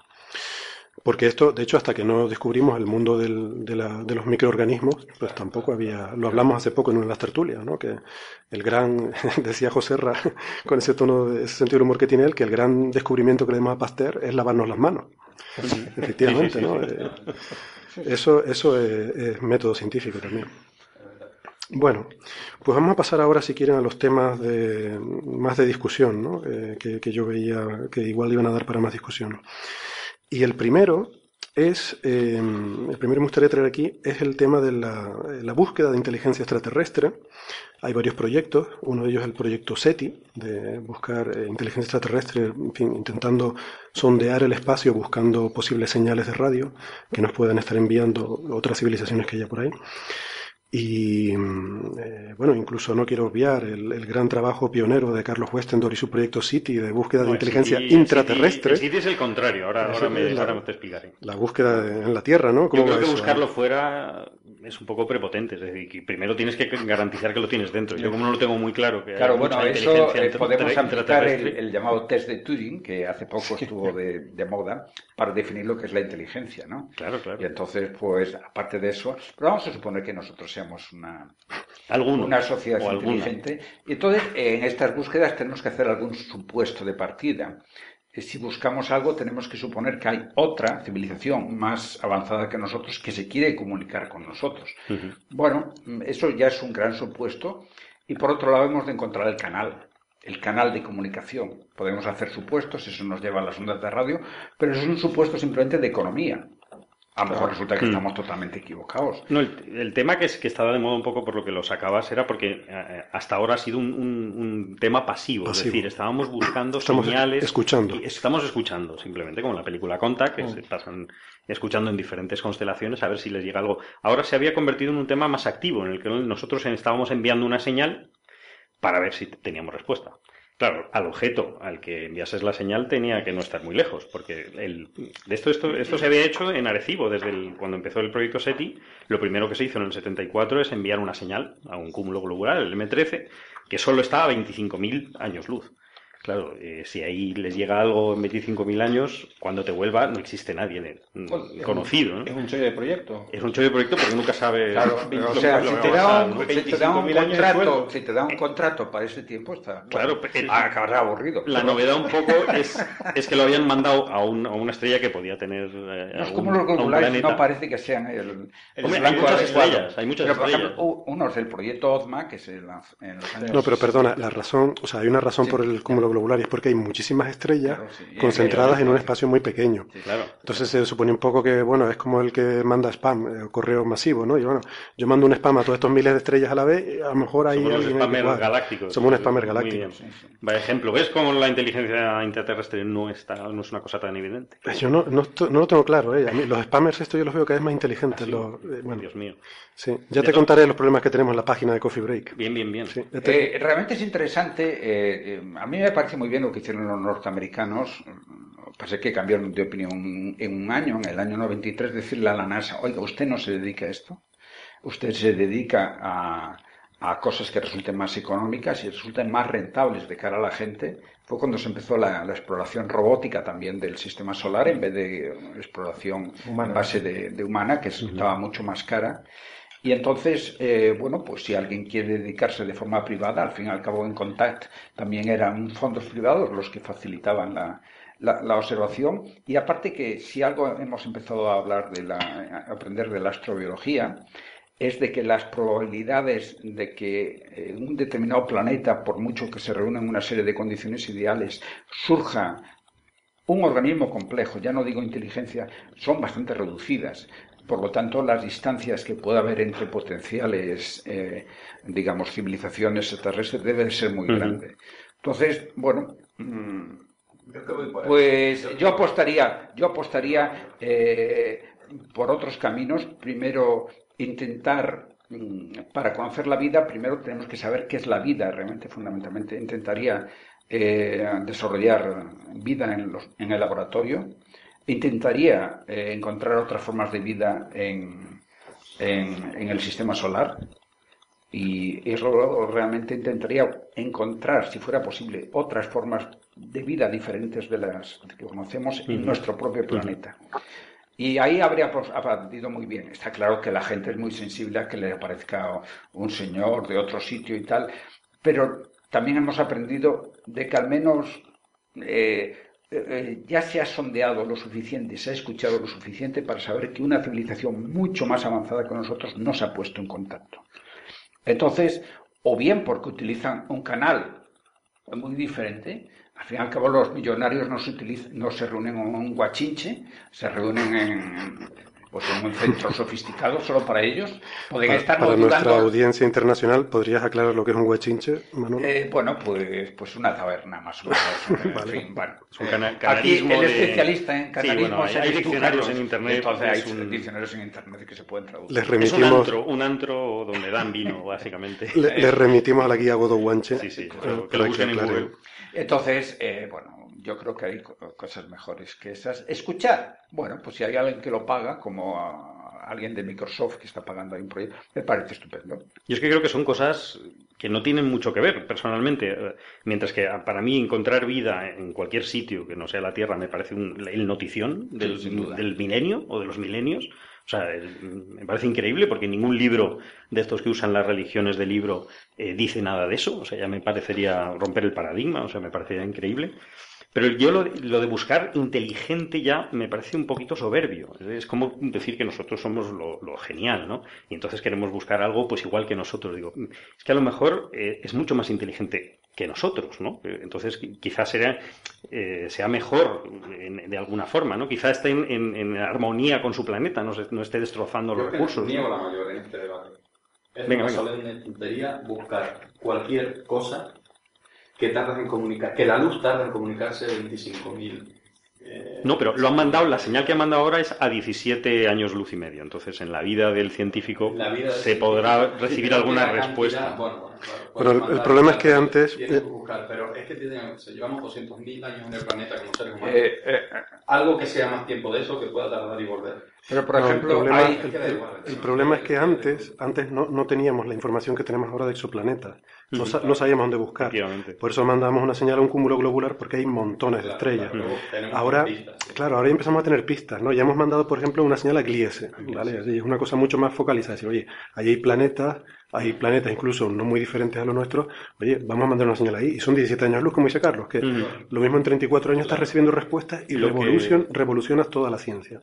Porque esto, de hecho, hasta que no descubrimos el mundo del, de, la, de, los microorganismos, pues tampoco había, lo hablamos hace poco en una de las tertulias, ¿no? Que el gran, decía José Ra, con ese tono, ese sentido de humor que tiene él, que el gran descubrimiento que le damos a Pasteur es lavarnos las manos. Efectivamente, ¿no? Eh, eso, eso es, método científico también. Bueno, pues vamos a pasar ahora, si quieren, a los temas de, más de discusión, ¿no? Eh, que, que yo veía que igual iban a dar para más discusión. Y el primero es, em, el primero que me gustaría traer aquí es el tema de la, búsqueda de inteligencia extraterrestre. Hay varios proyectos, uno de ellos es el proyecto SETI, de buscar eh, inteligencia extraterrestre, en fin, intentando sondear el espacio buscando posibles señales de radio que nos puedan estar enviando otras civilizaciones que haya por ahí. Y mm, eh, bueno, incluso no quiero obviar el, gran trabajo pionero de Carlos Westendor y su proyecto City de búsqueda de inteligencia intraterrestre. City, es el contrario, ahora, ahora, me, te explicaré. La búsqueda en la Tierra, ¿no? Yo creo que buscarlo fuera es un poco prepotente, es decir, que primero tienes que garantizar que lo tienes dentro. Yo como no lo tengo muy claro que Claro, bueno, eso eh, podemos aplicar el, llamado test de Turing, que hace poco estuvo de, de, moda, para definir lo que es la inteligencia, ¿no? Claro, claro. Y entonces, pues, aparte de eso, pero vamos a suponer que nosotros seamos una, una sociedad inteligente. Y entonces, en estas búsquedas tenemos que hacer algún supuesto de partida si buscamos algo, tenemos que suponer que hay otra civilización más avanzada que nosotros que se quiere comunicar con nosotros. Bueno, eso ya es un gran supuesto. Y por otro lado, hemos de encontrar el canal. el canal de comunicación. Podemos hacer supuestos, eso nos lleva a las ondas de radio, pero eso es un supuesto simplemente de economía. A lo mejor resulta que Mm. estamos totalmente equivocados. No, el, el tema que, es, que estaba de moda un poco por lo que lo sacabas era porque eh, hasta ahora ha sido un, un- un tema pasivo, Pasivo. Es decir, estábamos buscando Estamos señales. escuchando. y estamos escuchando, simplemente, como en la película Contact, que se pasan escuchando en diferentes constelaciones a ver si les llega algo. Ahora se había convertido en un tema más activo, en el que nosotros estábamos enviando una señal para ver si teníamos respuesta. Claro, al objeto al que enviases la señal tenía que no estar muy lejos, porque el, esto, esto, esto se había hecho en Arecibo desde el- cuando empezó el proyecto SETI. Lo primero que se hizo en el 74 es enviar una señal a un cúmulo globular, el M13, que solo está a 25.000 años luz. Claro, eh, si ahí les llega algo en 25.000 años, cuando te vuelva no existe nadie de- mm, conocido. ¿no? Es un chollo de proyecto. Es un chollo de proyecto porque nunca sabe Claro, lo o sea, si te, da pasar, un, ¿no? si te da un 25.000 años de contrato, sueldo. si te da un contrato para ese tiempo, está Claro, bueno, el- acabará aburrido. La Pero novedad un poco es, es que lo habían mandado a, un- a una estrella que podía tener eh, No es como los globulares, no parece que sean el, el Hombre, hay blanco muchas adecuado. estrellas, hay muchas Pero, por estrellas. ejemplo, u- unos del proyecto OZMA, que se lanzó en los años... No, pero perdona, la razón, o sea, hay una razón Sí, por el cúmulo globular y es porque hay muchísimas estrellas Claro, sí. concentradas en un espacio muy pequeño. Claro. Entonces se supone un poco que, bueno, es como el que manda spam, eh, correo masivo, ¿no? Y bueno, yo mando un spam a todos estos miles de estrellas a la vez, y a lo mejor hay Somos que spammers galácticos. Somos un spammer galáctico. ejemplo. ¿Ves cómo la inteligencia intraterrestre no, está, no es una cosa tan evidente? Yo no, no, no lo tengo claro, ¿eh? A mí los spammers esto yo los veo cada vez más inteligentes. los- eh, bueno, Dios mío. Sí. Ya te contaré los problemas que tenemos en la página de Coffee Break. Bien, bien, bien. Sí, ya te- Eh, realmente es interesante. eh, eh, a mí me parece muy bien lo que hicieron los norteamericanos. Parece que cambiaron de opinión en un año, en el año 93, decirle a la NASA, oiga, usted no se dedica a esto. Usted se dedica a, a cosas que resulten más económicas y resulten más rentables de cara a la gente. Fue cuando se empezó la, la exploración robótica también del sistema solar en vez de exploración Humana. en base de, de humana, que estaba mucho más cara. Y entonces, eh, bueno, pues si alguien quiere dedicarse de forma privada, al fin y al cabo en Contact también eran fondos privados los que facilitaban la, la- observación. Y aparte que si algo hemos empezado a hablar de la, aprender de la astrobiología, es de que las probabilidades de que en un determinado planeta, por mucho que se reúnan una serie de condiciones ideales, surja un organismo complejo, ya no digo inteligencia, son bastante reducidas. Por lo tanto, las distancias que pueda haber entre potenciales, eh, digamos, civilizaciones extraterrestres deben ser muy grandes. Entonces, bueno, pues yo apostaría, yo apostaría eh, por otros caminos. Primero, intentar, mm, para conocer la vida, primero tenemos que saber qué es la vida realmente, fundamentalmente. Intentaría eh, desarrollar vida en, los- en el laboratorio. Intentaría eh, encontrar otras formas de vida en, en- en el sistema solar. Y eso realmente intentaría encontrar, si fuera posible, otras formas de vida diferentes de las que conocemos en nuestro propio planeta. Y ahí habría pues, aprendido muy bien. Está claro que la gente es muy sensible a que le aparezca un señor de otro sitio y tal, pero también hemos aprendido de que al menos eh, eh, ya se ha sondeado lo suficiente, se ha escuchado lo suficiente para saber que una civilización mucho más avanzada que nosotros no se ha puesto en contacto. Entonces, o bien porque utilizan un canal muy diferente, al fin y al cabo los millonarios no se reúnen en un guachinche, se reúnen en, pues en un centro sofisticado solo para ellos. Pueden para estar para nuestra audiencia internacional, ¿podrías aclarar lo que es un huechinche, Manuel? Eh, bueno, pues, pues una taberna más o menos. En Vale. fin, bueno. Es un cana- Aquí el de- especialista en Sí, canalismo bueno, hay- hay diccionarios en Internet, Entonces hay es un- diccionarios en internet que se pueden traducir. Les Es un remitimos, antro, un antro donde dan vino, básicamente. le- les remitimos a la guía Godo Guanche. Sí, sí, eh, que lo busquen en. Google. Entonces, eh, bueno, yo creo que hay co- cosas mejores que esas. Escuchar. Bueno, pues si hay alguien que lo paga, como a- alguien de Microsoft que está pagando ahí un proyecto, me parece estupendo. Yo es que creo que son cosas que no tienen mucho que ver personalmente. Eh, Mientras que ah, para mí encontrar vida en cualquier sitio que no sea la Tierra me parece un- el notición del, del milenio o de los milenios. O sea, me parece increíble porque ningún libro de estos que usan las religiones de libro eh, dice nada de eso. O sea, ya me parecería romper el paradigma. O sea, me parecería increíble. Pero yo lo, de buscar inteligente ya me parece un poquito soberbio. Es como decir que nosotros somos lo, genial, ¿no? Y entonces queremos buscar algo pues igual que nosotros. Digo, es que a lo mejor eh, es mucho más inteligente que nosotros, ¿no? Entonces quizás sea, eh, sea mejor de alguna forma, ¿no? Quizás esté en, armonía con su planeta, no, no esté destrozando los recursos. Niego la mayor en este debate. Es una solemne tontería buscar cualquier cosa que tarda en comunicar, que la luz tarda en comunicarse 25.000 eh, no, pero lo han mandado, la señal que han mandado ahora es a 17 años luz y medio. Entonces, en la vida del científico se podrá recibir alguna respuesta. bueno, el, problema es que antes. Eh, pero es que llevamos 200.000 años en el planeta como seres humanos. Eh, Algo que sea más tiempo de eso que pueda tardar y volver. Pero, por ejemplo, el, problema, es que antes, antes no, no, teníamos la información que tenemos ahora de exoplanetas. No, no sabíamos dónde buscar. Por eso mandamos una señal a un cúmulo globular porque hay montones de estrellas. Ahora, claro, ahora ya empezamos a tener pistas, ¿no? Ya hemos mandado, por ejemplo, una señal a Gliese, ¿vale? es una cosa mucho más focalizada. Decir, oye, ahí hay planetas, hay planetas incluso no muy diferentes a los nuestros. Oye, vamos a mandar una señal ahí. Y son 17 años luz, como dice Carlos, que lo mismo en 34 años estás recibiendo respuestas y revolucionas toda la ciencia.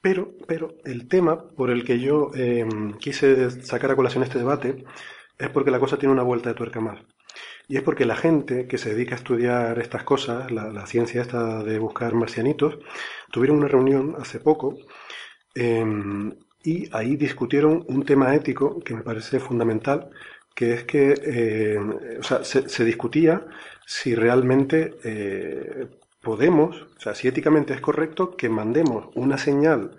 Pero, pero el tema por el que yo eh, quise sacar a colación este debate es porque la cosa tiene una vuelta de tuerca más. Y es porque la gente que se dedica a estudiar estas cosas, la, ciencia esta de buscar marcianitos, tuvieron una reunión hace poco em, y ahí discutieron un tema ético que me parece fundamental, que es que em, o sea, se, discutía si realmente eh, podemos, o sea, si éticamente es correcto que mandemos una señal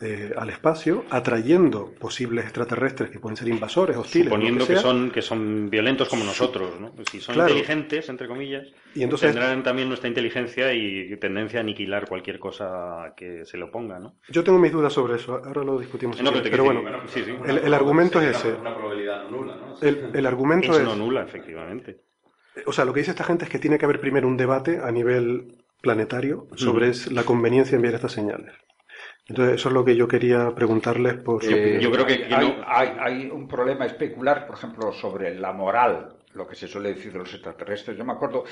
eh, al espacio, atrayendo posibles extraterrestres que pueden ser invasores, hostiles. Suponiendo que, son, que son violentos como nosotros, ¿no? Si son inteligentes, entre comillas, y entonces, tendrán también nuestra inteligencia y tendencia a aniquilar cualquier cosa que se le oponga, ¿no? Yo tengo mis dudas sobre eso, ahora lo discutimos. pero, bueno, el, argumento es ese. Una probabilidad no nula, ¿no? El, argumento es... no nula, efectivamente. O sea, lo que dice esta gente es que tiene que haber primero un debate a nivel planetario sobre la conveniencia de enviar estas señales. Entonces, eso es lo que yo quería preguntarles por su eh, Yo creo que, hay, un problema especular, por ejemplo, sobre la moral, lo que se suele decir de los extraterrestres. Yo me acuerdo,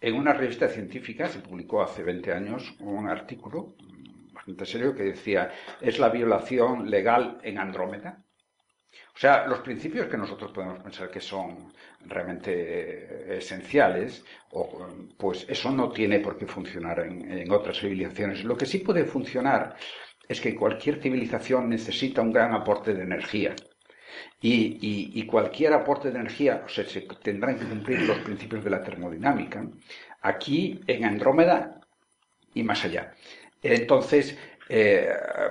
en una revista científica, se publicó hace 20 años, un artículo bastante serio que decía, es la violación legal en Andrómeda. O sea, los principios que nosotros podemos pensar que son realmente eh, esenciales, pues eso no tiene por qué funcionar en, otras civilizaciones. Lo que sí puede funcionar es que cualquier civilización necesita un gran aporte de energía. Y, cualquier aporte de energía, o sea, se tendrán que cumplir los principios de la termodinámica, aquí en Andrómeda y más allá. Entonces, eh,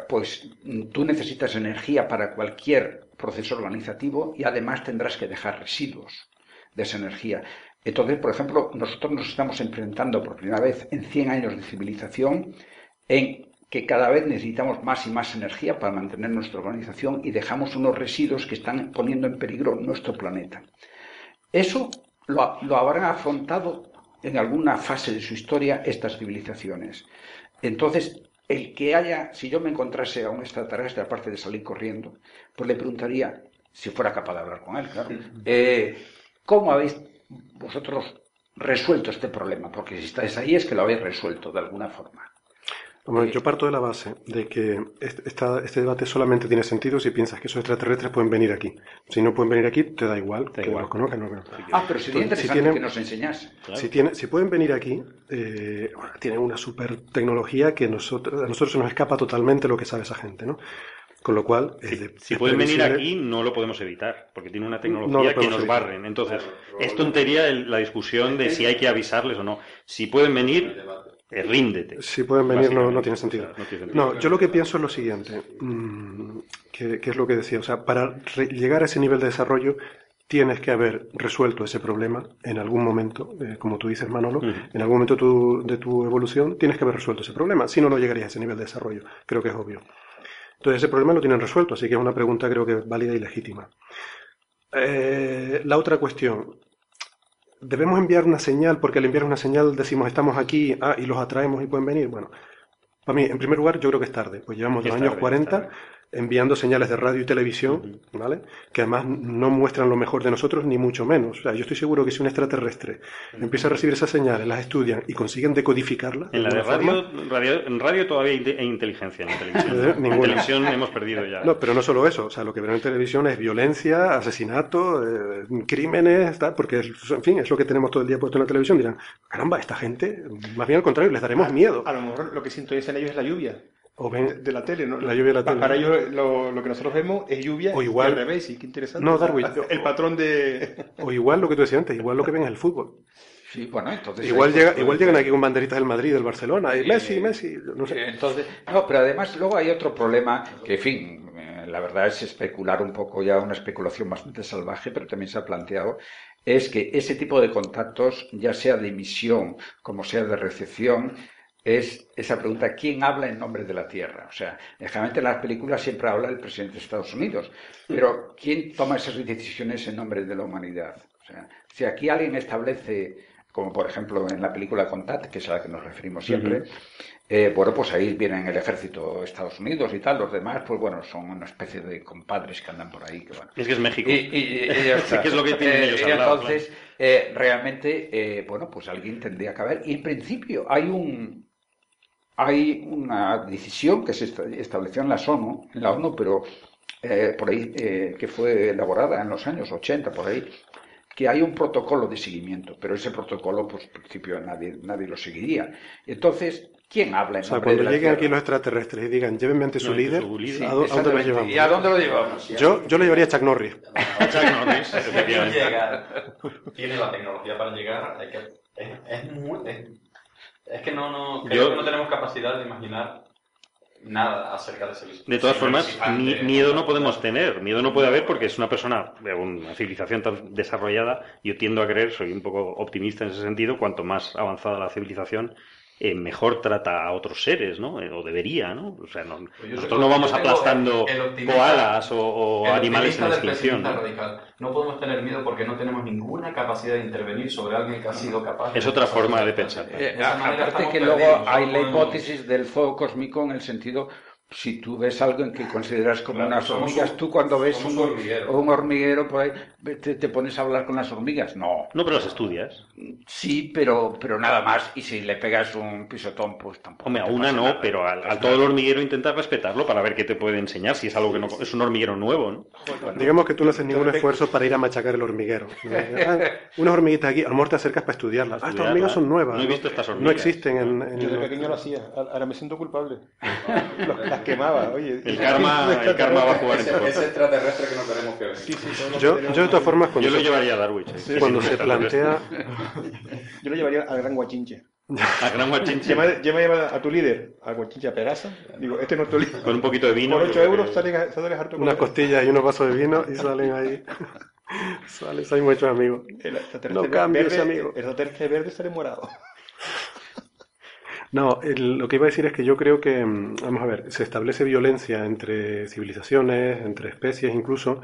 pues tú necesitas energía para cualquier proceso organizativo y además tendrás que dejar residuos de esa energía. Entonces, por ejemplo, nosotros nos estamos enfrentando por primera vez en 100 años de civilización en que cada vez necesitamos más y más energía para mantener nuestra organización y dejamos unos residuos que están poniendo en peligro nuestro planeta. Eso lo, habrán afrontado en alguna fase de su historia estas civilizaciones. Entonces, el que haya, si yo me encontrase a un extraterrestre, aparte de salir corriendo, pues le preguntaría, si fuera capaz de hablar con él, claro, eh, ¿cómo habéis vosotros resuelto este problema? Porque si estáis ahí es que lo habéis resuelto de alguna forma yo parto de la base de que este, debate solamente tiene sentido si piensas que esos extraterrestres pueden venir aquí. Si no pueden venir aquí, te da igual. que igual. No, Ah, pero sería interesante que nos enseñase. Si, tiene, si pueden venir aquí, eh, tienen una super tecnología que nosotros, a nosotros se nos escapa totalmente lo que sabe esa gente, ¿no? Con lo cual, si pueden venir aquí, no lo podemos evitar, porque tiene una tecnología que nos barren. Entonces, es tontería la discusión de si hay que avisarles o no. Si pueden venir, ríndete. Si pueden venir no, tiene sentido. No, yo lo que pienso es lo siguiente, mm, que, es lo que decía, o sea, para llegar a ese nivel de desarrollo tienes que haber resuelto ese problema en algún momento, eh, como tú dices Manolo, en algún momento de tu evolución tienes que haber resuelto ese problema, si no, no llegarías a ese nivel de desarrollo, creo que es obvio. Entonces ese problema lo tienen resuelto, así que es una pregunta creo que válida y legítima. Eh, la otra cuestión, debemos enviar una señal, porque al enviar una señal decimos estamos aquí ah, y los atraemos y pueden venir. Bueno, para mí, en primer lugar, yo creo que es tarde, pues llevamos los años 40 enviando señales de radio y televisión, ¿vale? Que además no muestran lo mejor de nosotros, ni mucho menos. O sea, yo estoy seguro que si un extraterrestre empieza a recibir esas señales, las estudian y consiguen decodificarlas. En la de radio, radio, en radio todavía hay inteligencia, en televisión. Eh, en ninguna. televisión hemos perdido ya. No, pero no solo eso. O sea, lo que ven en televisión es violencia, asesinato, eh, crímenes, tal, porque, es- en fin, es lo que tenemos todo el día puesto en la televisión. Dirán, caramba, esta gente, más bien al contrario, les daremos miedo. A lo mejor lo que sintonizan ellos es la lluvia. O De, ven, de la tele, ¿no? La lluvia de la tele. Para ellos lo, lo que nosotros vemos es lluvia O igual- y al revés, y qué interesante. No, Darwin. El patrón de... o igual lo que tú decías antes, igual lo que ven es el fútbol. Sí, bueno, entonces... Igual, llega, igual puede llegan aquí con banderitas del Madrid, del Barcelona, y. Messi, Messi, no sé. Entonces, no, pero además luego hay otro problema que, en fin, eh, la verdad es especular un poco ya, una especulación bastante salvaje, pero también se ha planteado, es que ese tipo de contactos, ya sea de emisión como sea de recepción, es esa pregunta, ¿quién habla en nombre de la Tierra? O sea, generalmente en las películas siempre habla el presidente de Estados Unidos, pero ¿quién toma esas decisiones en nombre de la humanidad? O sea, si aquí alguien establece, como por ejemplo en la película Contact, que es a la que nos referimos siempre, eh, bueno, pues ahí vienen el ejército de Estados Unidos y tal, los demás, pues bueno, son una especie de compadres que andan por ahí, que bueno. Es que es México. Y, y- y ya está. ¿Qué es lo que tienen Eh, ellos entonces, eh, realmente, bueno, pues alguien tendría que haber. Y en principio hay un hay una decisión que se esta- estableció en la ONU, en la ONU, pero eh, por ahí eh, que fue elaborada en los años 80, por ahí, que hay un protocolo de seguimiento, pero ese protocolo, pues, en principio nadie, nadie lo seguiría. Entonces, ¿quién habla en O sea, nombre de cuando lleguen aquí los extraterrestres y digan, llévenme ante su líder, su líder. ¿a, dó- a dónde Exactamente. llevamos? ¿Y a dónde lo llevamos? Yo, yo le llevaría a Chuck Norris. Chuck Norris, efectivamente. Tiene la tecnología para llegar, hay que, es, es muy- es- es que no, no, creo Yo- que no tenemos capacidad de imaginar nada acerca de ese. De todas formas, miedo no podemos tener. Miedo no puede haber porque es una persona de una civilización tan desarrollada. Yo tiendo a creer, soy un poco optimista en ese sentido, cuanto más avanzada la civilización, eh, mejor trata a otros seres, ¿no? Eh, o debería, ¿no? O sea, no- Pues nosotros no vamos aplastando el- el optimista- koalas o, o El animales en extinción. ¿no? radical. No podemos tener miedo porque no tenemos ninguna capacidad de intervenir sobre alguien que ha sido capaz. de- Es otra forma de pensar. Eh, De aparte que luego hay la hipótesis del fuego cósmico en el sentido si tú ves algo en que consideras como Claro, unas hormigas, un- tú cuando ves un, hormiguero. un hormiguero por ahí, te, te pones a hablar con las hormigas. No, No, pero las estudias. sí, pero, pero nada más. Y si le pegas un pisotón, pues tampoco. Hombre, a una no, nada. pero al, al todo el hormiguero intentas respetarlo para ver qué te puede enseñar, si es algo que no es un hormiguero nuevo, ¿no? Digamos que tú no haces ningún esfuerzo para ir a machacar el hormiguero. Ah, Unas hormiguitas aquí, a lo mejor te acercas para estudiarlas. Ah, estas hormigas son nuevas. No he visto estas No hormigas. existen en... en- Yo de pequeño lo hacía, ahora me siento culpable. Los- Las quemaba, oye. El karma, el karma va a jugar en Ese, ese contra. extraterrestre que no queremos que venga. Sí, sí, Yo, que yo de todas formas, cuando, Yo lo se, llevaría a Darwin. sí. cuando Sí, se plantea... Yo lo llevaría al gran guachinche. A gran guachinche. Llama, a tu líder, al guachinche a Pegaza. Digo, este no es tu líder. Con un poquito de vino. Por yo 8 creo euros que- salen, a- sales harto con unas costillas y unos vasos de vino y salen ahí. salen, salen muchos amigos. El No cambies, verde, amigo. El extraterrestre verde sale morado. No, el- lo que iba a decir es que yo creo que, mm, vamos a ver, se establece violencia entre civilizaciones, entre especies incluso,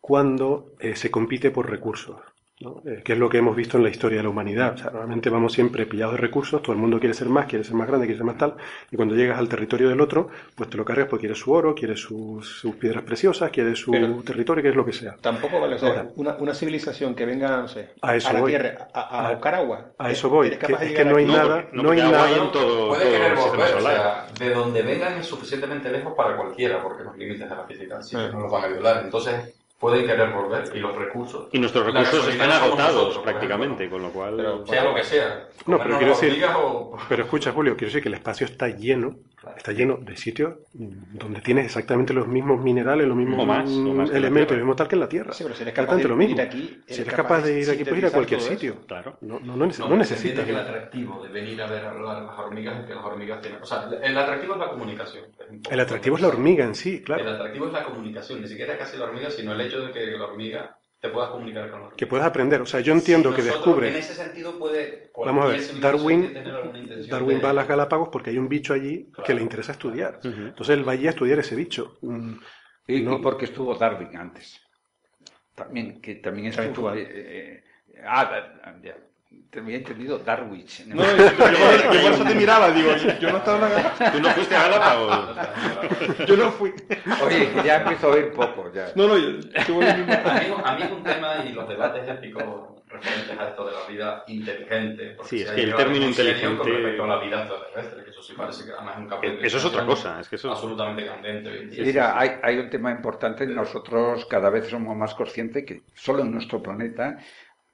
cuando eh, se compite por recursos, ¿no? Eh, que es lo que hemos visto en la historia de la humanidad. O sea, normalmente vamos siempre pillados de recursos, todo el mundo quiere ser más, quiere ser más grande, quiere ser más tal, y cuando llegas al territorio del otro, pues te lo cargas porque quieres su oro, quieres sus, sus piedras preciosas, quieres su Pero- territorio, quieres lo que sea. Tampoco vale. O sea, Ahora. una, una civilización que venga, no sé, A eso la voy. Tierra, a, a A- buscar agua. A eso voy, ¿Eres que, es que no hay aquí? nada, no, no hay nada... en todo, Puede todo querer el sistema volver, o sea, de donde vengan es suficientemente lejos para cualquiera, porque los límites de la física sí que no los van a violar. Entonces, pueden querer volver y los recursos. Y nuestros recursos están agotados nosotros, prácticamente, ejemplo. con lo cual... Pero- Sea lo que sea. No, pero quiero decir- o- Pero escucha, Julio, quiero decir que el espacio está lleno, está lleno de sitios donde tienes exactamente los mismos minerales, los mismos O más, o más que la elementos, lo mismo tal que en la Tierra. Sí, pero si eres capaz de lo mismo. ir aquí, si eres capaz de ir aquí, puedes ir a cualquier sitio. Claro. No, no, no, neces- No, no necesitas. el atractivo de venir a ver a las hormigas es que las hormigas tienen. O sea, el atractivo es la comunicación. El atractivo es la hormiga en sí, El claro. atractivo es la comunicación, ni siquiera casi la hormiga, sino el hecho de que la hormiga te puedas comunicar con la hormiga. Que puedes aprender. O sea, yo entiendo Si que descubre. En ese sentido puede. Vamos a ver, Darwin, Darwin de- va a las Galápagos porque hay un bicho allí que le interesa estudiar. Entonces él va allí a estudiar ese bicho. Y, No. y porque estuvo Darwin antes. También, que también es También estuvo eh, eh, ah, da- ya. Te había entendido Darwich. No, yo, yo, por eso te miraba, digo, yo no estaba en la ¿Tú no fuiste a Galápagos? Yo no fui. Oye, que ya empiezo a oír poco. Ya. No, no, yo, yo voy a A mí, a mí es un tema y los debates éticos referentes a esto de la vida inteligente. porque Sí, es que el término inteligente- Con respecto a la vida extraterrestre, que eso sí parece que además es un capítulo. Eso es otra cosa, es que eso... Absolutamente candente. hoy en día. Mira, hay, hay un tema importante. Nosotros cada vez somos más conscientes que solo en nuestro planeta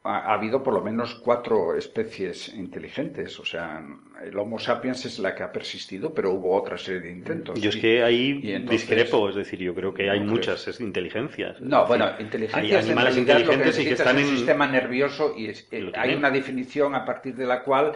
ha, ha habido por lo menos cuatro especies inteligentes. O sea, el Homo sapiens es la que ha persistido, pero hubo otra serie de intentos. Yo es que ahí entonces- discrepo, es decir, yo creo que hay ¿No muchas es, inteligencias. No, bueno, decir, inteligencia hay en animales realidad lo que inteligentes y que están en... sistema nervioso y es- hay una definición a partir de la cual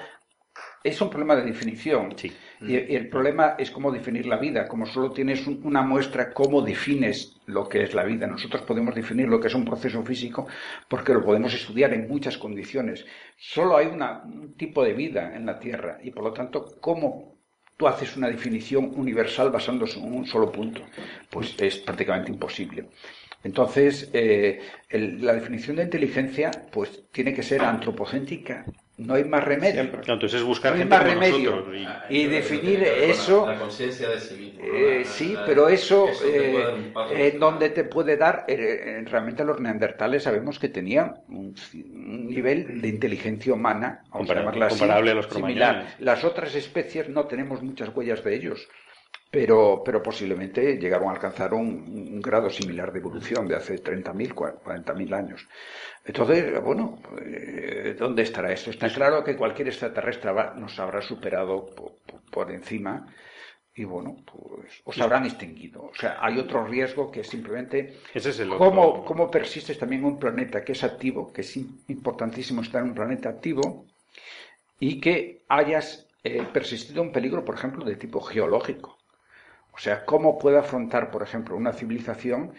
es un problema de definición. Sí. Y, el problema es cómo definir la vida. Como solo tienes un- una muestra, cómo defines lo que es la vida. Nosotros podemos definir lo que es un proceso físico porque lo podemos estudiar en muchas condiciones. Solo hay un tipo de vida en la Tierra y por lo tanto, ¿cómo tú haces una definición universal basándose en un solo punto? Pues es prácticamente imposible. Entonces, eh, el- la definición de inteligencia pues tiene que ser antropocéntrica. No hay más remedio. Entonces es buscar No hay más como remedio. nosotros. y- Ah, Y que definir que la- eso- La, conciencia de sí mismo. Eh, La- sí, la- pero eso, eh, en donde te puede dar, eh, realmente los neandertales sabemos que tenían un, nivel de inteligencia humana, así, comparable a los similar. Las otras especies no tenemos muchas huellas de ellos, pero, pero posiblemente llegaron a alcanzar un, un grado similar de evolución de hace 30.000, 40.000 años. Entonces, bueno, eh, ¿dónde estará esto? Está claro que cualquier extraterrestre nos habrá superado po- po- por, encima y bueno, pues os habrán extinguido. O sea, hay otro riesgo que es simplemente Ese es el otro. cómo, cómo persistes también un planeta que es activo, que es im- importantísimo estar en un planeta activo y que hayas eh, persistido un peligro, por ejemplo, de tipo geológico. O sea, cómo puede afrontar, por ejemplo, una civilización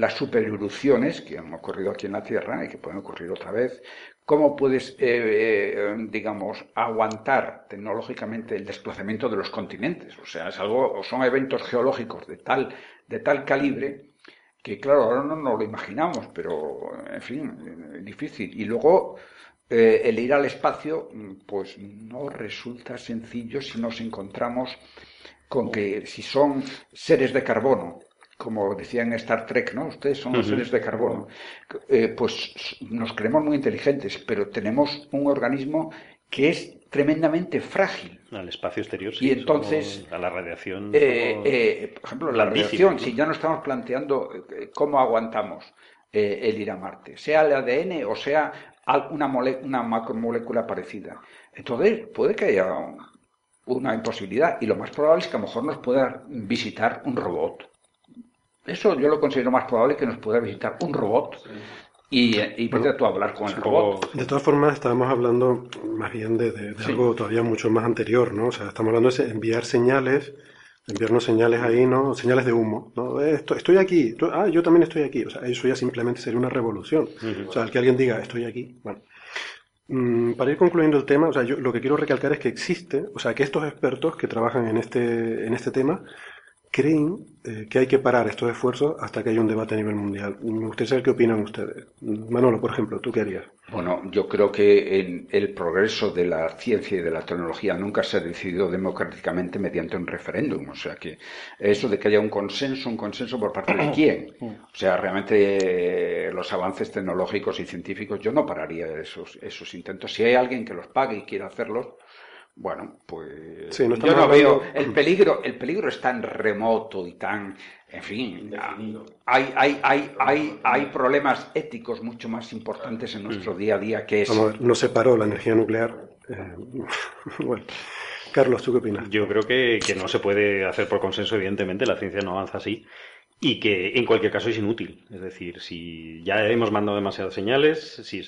las supererupciones que han ocurrido aquí en la Tierra y que pueden ocurrir otra vez, cómo puedes, eh, eh, digamos, aguantar tecnológicamente el desplazamiento de los continentes. O sea, es algo, son eventos geológicos de tal, de tal calibre que, claro, ahora no nos lo imaginamos, pero, en fin, eh, difícil. Y luego, el ir al espacio, pues no resulta sencillo si nos encontramos con que si son seres de carbono, como decían en Star Trek, ¿no? Ustedes son los seres de carbono. Eh, pues nos creemos muy inteligentes, pero tenemos un organismo que es tremendamente frágil. Al espacio exterior, Y sí. entonces, somos- a la radiación. Eh, eh, por ejemplo, la radiación, si ya no estamos planteando cómo aguantamos el ir a Marte, sea el ADN o sea una, mole- una macromolécula parecida. Entonces, puede que haya una imposibilidad y lo más probable es que a lo mejor nos pueda visitar un robot. Eso yo lo considero más probable que nos pueda visitar un robot y, eh, y vete tú a hablar con el robot. De todas formas, estábamos hablando más bien de, de- de Sí. algo todavía mucho más anterior, ¿no? O sea, estamos hablando de enviar señales, enviarnos señales ahí, ¿no? Señales de humo, ¿no? Eh, esto- estoy aquí, tú- ah, yo también estoy aquí. O sea, eso ya simplemente sería una revolución. O sea, el que alguien diga, estoy aquí, bueno. Mm, para ir concluyendo el tema, o sea, yo lo que quiero recalcar es que existe, o sea, que estos expertos que trabajan en este, en este tema creen eh, que hay que parar estos esfuerzos hasta que haya un debate a nivel mundial. Me gustaría saber qué opinan ustedes. Manolo, por ejemplo, ¿tú qué harías? Bueno, yo creo que en el progreso de la ciencia y de la tecnología nunca se ha decidido democráticamente mediante un referéndum. O sea que eso de que haya un consenso, un consenso por parte de quién. O sea, realmente eh, los avances tecnológicos y científicos, yo no pararía esos, esos intentos. Si hay alguien que los pague y quiera hacerlos, bueno, pues Sí, no yo no hablando- veo el peligro. El peligro es tan remoto y tan, en fin, hay, hay, hay, hay, hay problemas éticos mucho más importantes en nuestro día a día que es Vamos a ver, no se paró la energía nuclear. eh, bueno, Carlos, ¿tú qué opinas? Yo creo que, que no se puede hacer por consenso, evidentemente, la ciencia no avanza así. Y que en cualquier caso es inútil. Es decir, si ya hemos mandado demasiadas señales, si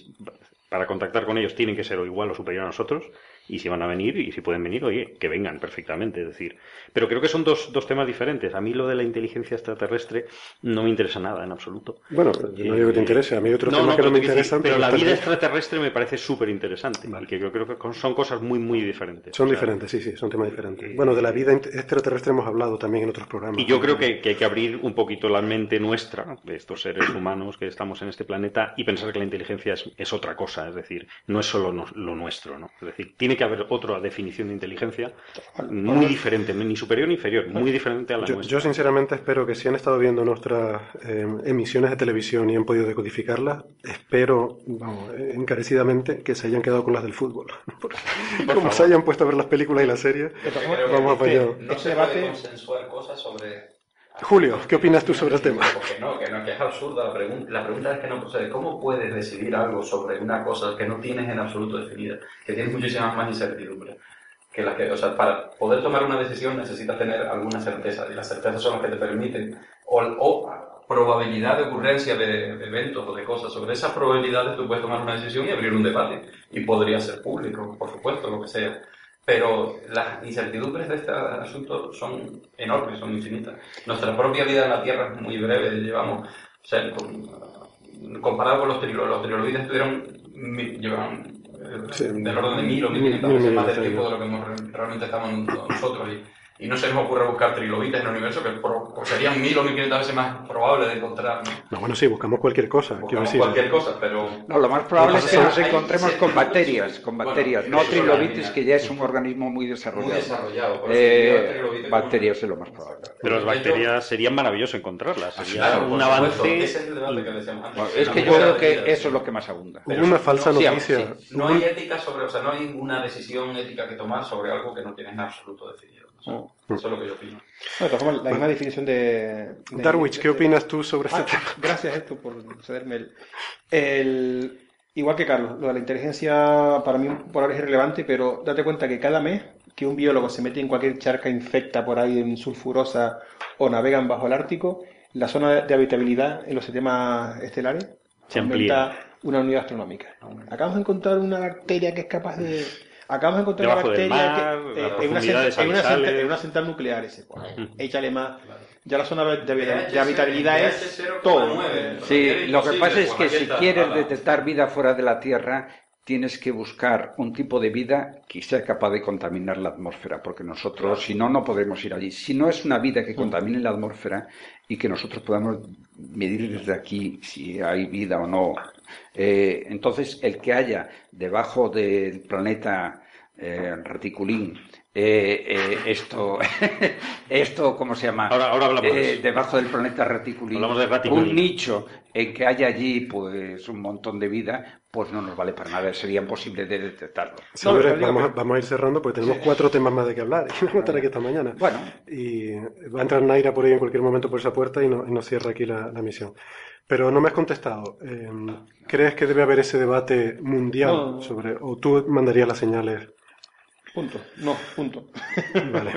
para contactar con ellos tienen que ser o igual o superior a nosotros, y si van a venir y si pueden venir, oye, que vengan perfectamente, es decir. Pero creo que son dos, dos temas diferentes. A mí lo de la inteligencia extraterrestre no me interesa nada en absoluto. Bueno, yo no digo que te interese, a mí hay otros temas que no me interesan. Pero, la vida extraterrestre me parece súper interesante y que yo creo que son cosas muy, muy diferentes. Son diferentes, sí, sí, son temas diferentes. bueno, de la vida extraterrestre hemos hablado también en otros programas. Y yo creo que, hay que abrir un poquito la mente nuestra, de estos seres humanos que estamos en este planeta, y pensar que la inteligencia es, es otra cosa, es decir, no es solo lo nuestro, ¿no? Es decir, tiene que haber otra definición de inteligencia muy diferente, ni superior ni inferior, muy diferente a la yo, nuestra. Yo sinceramente espero que si han estado viendo nuestras eh, emisiones de televisión y han podido decodificarlas, espero, vamos, encarecidamente que se hayan quedado con las del fútbol. Como se hayan puesto a ver las películas y las series, vamos a No se puede consensuar cosas sobre Julio, ¿qué opinas tú sobre el tema? Que no, que no, que es absurda la pregunta. La pregunta es que no procede. ¿Cómo puedes decidir algo sobre una cosa que no tienes en absoluto definida? Que tienes muchísimas más incertidumbres. Que las que, o sea, para poder tomar una decisión necesitas tener alguna certeza. Y las certezas son las que te permiten, o, o probabilidad de ocurrencia de, de, eventos o de cosas. Sobre esas probabilidades tú puedes tomar una decisión y abrir un debate. Y podría ser público, por supuesto, lo que sea. Pero las incertidumbres de este asunto son enormes, son infinitas. Nuestra propia vida en la Tierra es muy breve, llevamos, o sea, comparado con los trilobites, los trilobites tuvieron, llevan eh, del orden de mil o mil veces más de tiempo de lo que realmente estamos nosotros. Y, y no se nos ocurre buscar trilobites en el universo, que pues serían mil o mil quinientas veces más probable de encontrar. ¿no? bueno, sí, buscamos cualquier cosa. Buscamos cualquier cosa, pero... No, lo más probable es que nos encontremos con bacterias, con bacterias, no trilobites, que ya es un organismo muy desarrollado. Muy desarrollado. Eh, bacterias es lo más probable. Pero las bacterias serían maravilloso encontrarlas, sería un avance... es el debate que decíamos antes. es que yo creo que eso es lo que más abunda. Hubo una falsa noticia. No hay ética sobre, o sea, no hay una decisión ética que tomar sobre algo que no tienes en absoluto decidido. Eso es lo que yo opino. la misma definición de... Darwich, ¿qué opinas tú sobre este ah, tema? Gracias, esto por cederme el, Igual que Carlos, lo de la inteligencia para mí por ahora es irrelevante, pero date cuenta que cada mes que un biólogo se mete en cualquier charca infecta por ahí en sulfurosa o navegan bajo el Ártico, la zona de habitabilidad en los sistemas estelares se aumenta una unidad astronómica. Acabamos de encontrar una bacteria que es capaz de Acabamos de encontrar una bacteria que, eh, en, una central, en, una central, nuclear. Ese, pues, échale más. Ya la zona de, de habitabilidad es todo. Sí, lo que pasa es que si quieres detectar vida fuera de la Tierra, tienes que buscar un tipo de vida que sea capaz de contaminar la atmósfera, porque nosotros, si no, no podemos ir allí. Si no es una vida que contamine la atmósfera y que nosotros podamos medir desde aquí si hay vida o no, eh, entonces el que haya debajo del planeta eh, reticulín, eh, eh, esto, esto, ¿cómo se llama? Ahora, ahora hablamos eh, debajo del planeta reticulín, un nicho en que haya allí pues un montón de vida, pues no nos vale para nada, sería imposible de detectarlo. Señores, vamos, vamos, a ir cerrando porque tenemos cuatro temas más de que hablar y vamos a estar aquí esta mañana. Bueno. Y va a entrar Naira por ahí en cualquier momento por esa puerta y, no, y nos cierra aquí la, la misión. Pero no me has contestado. ¿Crees que debe haber ese debate mundial sobre, o tú mandarías las señales? Punto. No, punto. Vale.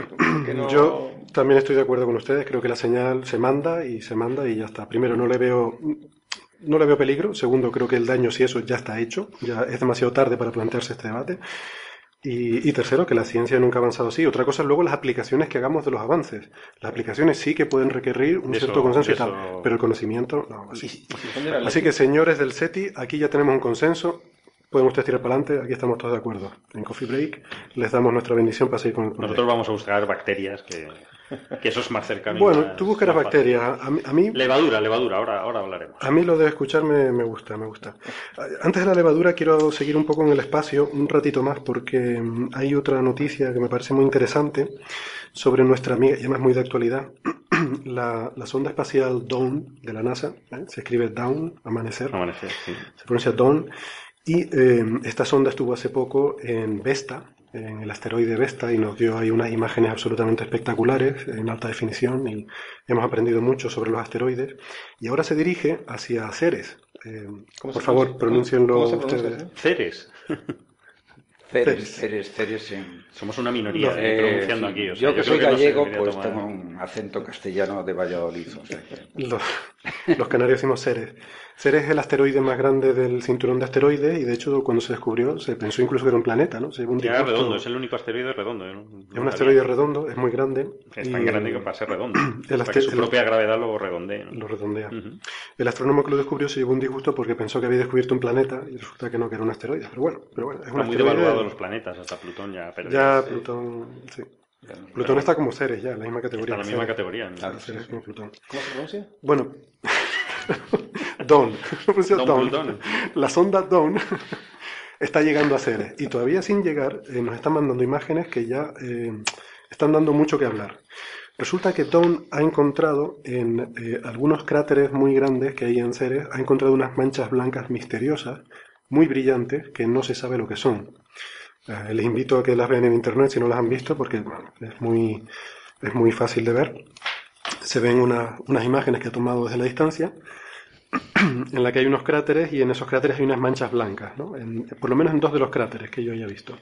Yo también estoy de acuerdo con ustedes. Creo que la señal se manda y se manda y ya está. Primero, no le veo, no le veo peligro. Segundo, creo que el daño, si eso ya está hecho, ya es demasiado tarde para plantearse este debate. Y, tercero, que la ciencia nunca ha avanzado así. Otra cosa es luego las aplicaciones que hagamos de los avances. Las aplicaciones sí que pueden requerir un cierto consenso y tal, pero el conocimiento no. Así. así que, señores del SETI, aquí ya tenemos un consenso pueden ustedes tirar para adelante, aquí estamos todos de acuerdo. En Coffee Break les damos nuestra bendición para seguir con el proyecto. Nosotros vamos a buscar bacterias, que, que eso es más cercano. Bueno, tú buscarás bacterias. A mí, a mí, Levadura, levadura, ahora, ahora hablaremos. A mí lo de escuchar me, me, gusta, me gusta. Antes de la levadura quiero seguir un poco en el espacio, un ratito más, porque mm, hay otra noticia que me parece muy interesante sobre nuestra amiga, y además muy de actualidad, la, la sonda espacial Dawn de la NASA, ¿eh? se escribe Dawn, amanecer, amanecer sí. se pronuncia Dawn, y eh, esta sonda estuvo hace poco en Vesta, en el asteroide Vesta, y nos dio ahí unas imágenes absolutamente espectaculares, en alta definición, y hemos aprendido mucho sobre los asteroides. Y ahora se dirige hacia Ceres. Eh, por favor, pronúncienlo ustedes. Ceres. Ceres, Ceres, Ceres. Somos una minoría no, eh, pronunciando aquí. O sea, yo que yo soy gallego, que no pues tengo un acento castellano de Valladolid. O sea los, Los canarios decimos Ceres. Ceres es el asteroide más grande del cinturón de asteroides y de hecho cuando se descubrió se pensó incluso que era un planeta, ¿no? Se un ya, redondo, es el único asteroide redondo. ¿no? Es un asteroide redondo, es muy grande. Es tan grande que para ser redondo. El para que su propia gravedad lo redondea. Lo redondea. El astrónomo que lo descubrió se llevó un disgusto porque pensó que había descubierto un planeta y resulta que no, que era un asteroide. Pero bueno, pero bueno es un muy devaluado los planetas, hasta Plutón ya. Pero ya, Plutón, sí. Plutón está como Ceres ya, en la misma categoría. Está en la misma categoría. Claro, Ceres como Plutón. ¿Cómo se pronuncia? Bueno, Dawn. Dawn. La sonda Dawn está llegando a Ceres y todavía sin llegar eh, nos están mandando imágenes que ya eh, están dando mucho que hablar. Resulta que Dawn ha encontrado en eh, algunos cráteres muy grandes que hay en Ceres, ha encontrado unas manchas blancas misteriosas, muy brillantes, que no se sabe lo que son. les invito a que las vean en internet si no las han visto, porque es, muy, es muy fácil de ver se ven unas imágenes que ha tomado desde la distancia, en la que hay unos cráteres y en esos cráteres hay unas manchas blancas, ¿no? por lo menos en dos de los cráteres que yo haya visto.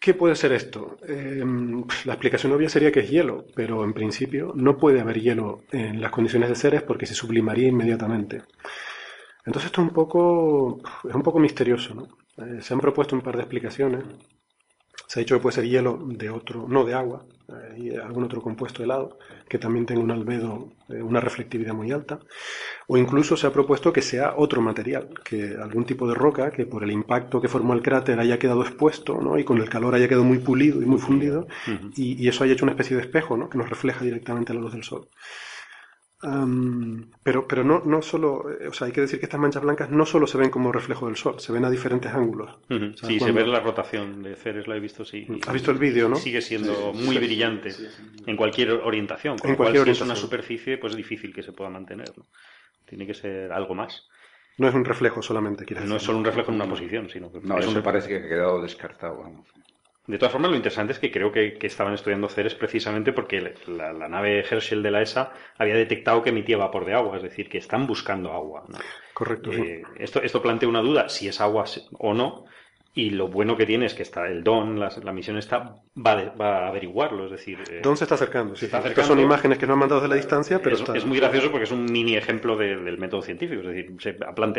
¿Qué puede ser esto? Em, la explicación obvia sería que es hielo, pero en principio no puede haber hielo en las condiciones de Ceres porque se sublimaría inmediatamente. Entonces esto es un poco, es un poco misterioso. Eh, se han propuesto un par de explicaciones. Se ha dicho que puede ser hielo de otro, no de agua, y algún otro compuesto helado que también tenga un albedo, eh, una reflectividad muy alta, o incluso se ha propuesto que sea otro material, que algún tipo de roca que por el impacto que formó el cráter haya quedado expuesto, ¿no? y con el calor haya quedado muy pulido y muy fundido, y, y, eso haya hecho una especie de espejo, ¿no? que nos refleja directamente la luz del sol pero pero no, no solo, eh, o sea, hay que decir que estas manchas blancas no solo se ven como reflejo del sol, se ven a diferentes ángulos. sí, se ve la rotación de Ceres, la he visto, sí. ¿Has visto el vídeo, no? Sigue siendo muy brillante en cualquier orientación. Con en cualquier cual, si es una superficie, pues es difícil que se pueda mantener. Tiene que ser algo más. No es un reflejo solamente, quieres No es solo un reflejo en una posición, sino que. No, eso me parece que ha quedado descartado. Vamos. De todas formas, lo interesante es que creo que, estaban estudiando Ceres precisamente porque la, nave Herschel de la ESA había detectado que emitía vapor de agua, es decir, que están buscando agua. Correcto. Eh, esto, esto plantea una duda, si es agua o no, y lo bueno que tiene es que está el DON, la, misión está, va, va, a averiguarlo. Es decir, eh, DON se está acercando. Sí, está acercando. son imágenes que no han mandado desde la distancia, pero. Es, es muy gracioso porque es un mini ejemplo del método científico. Es decir, se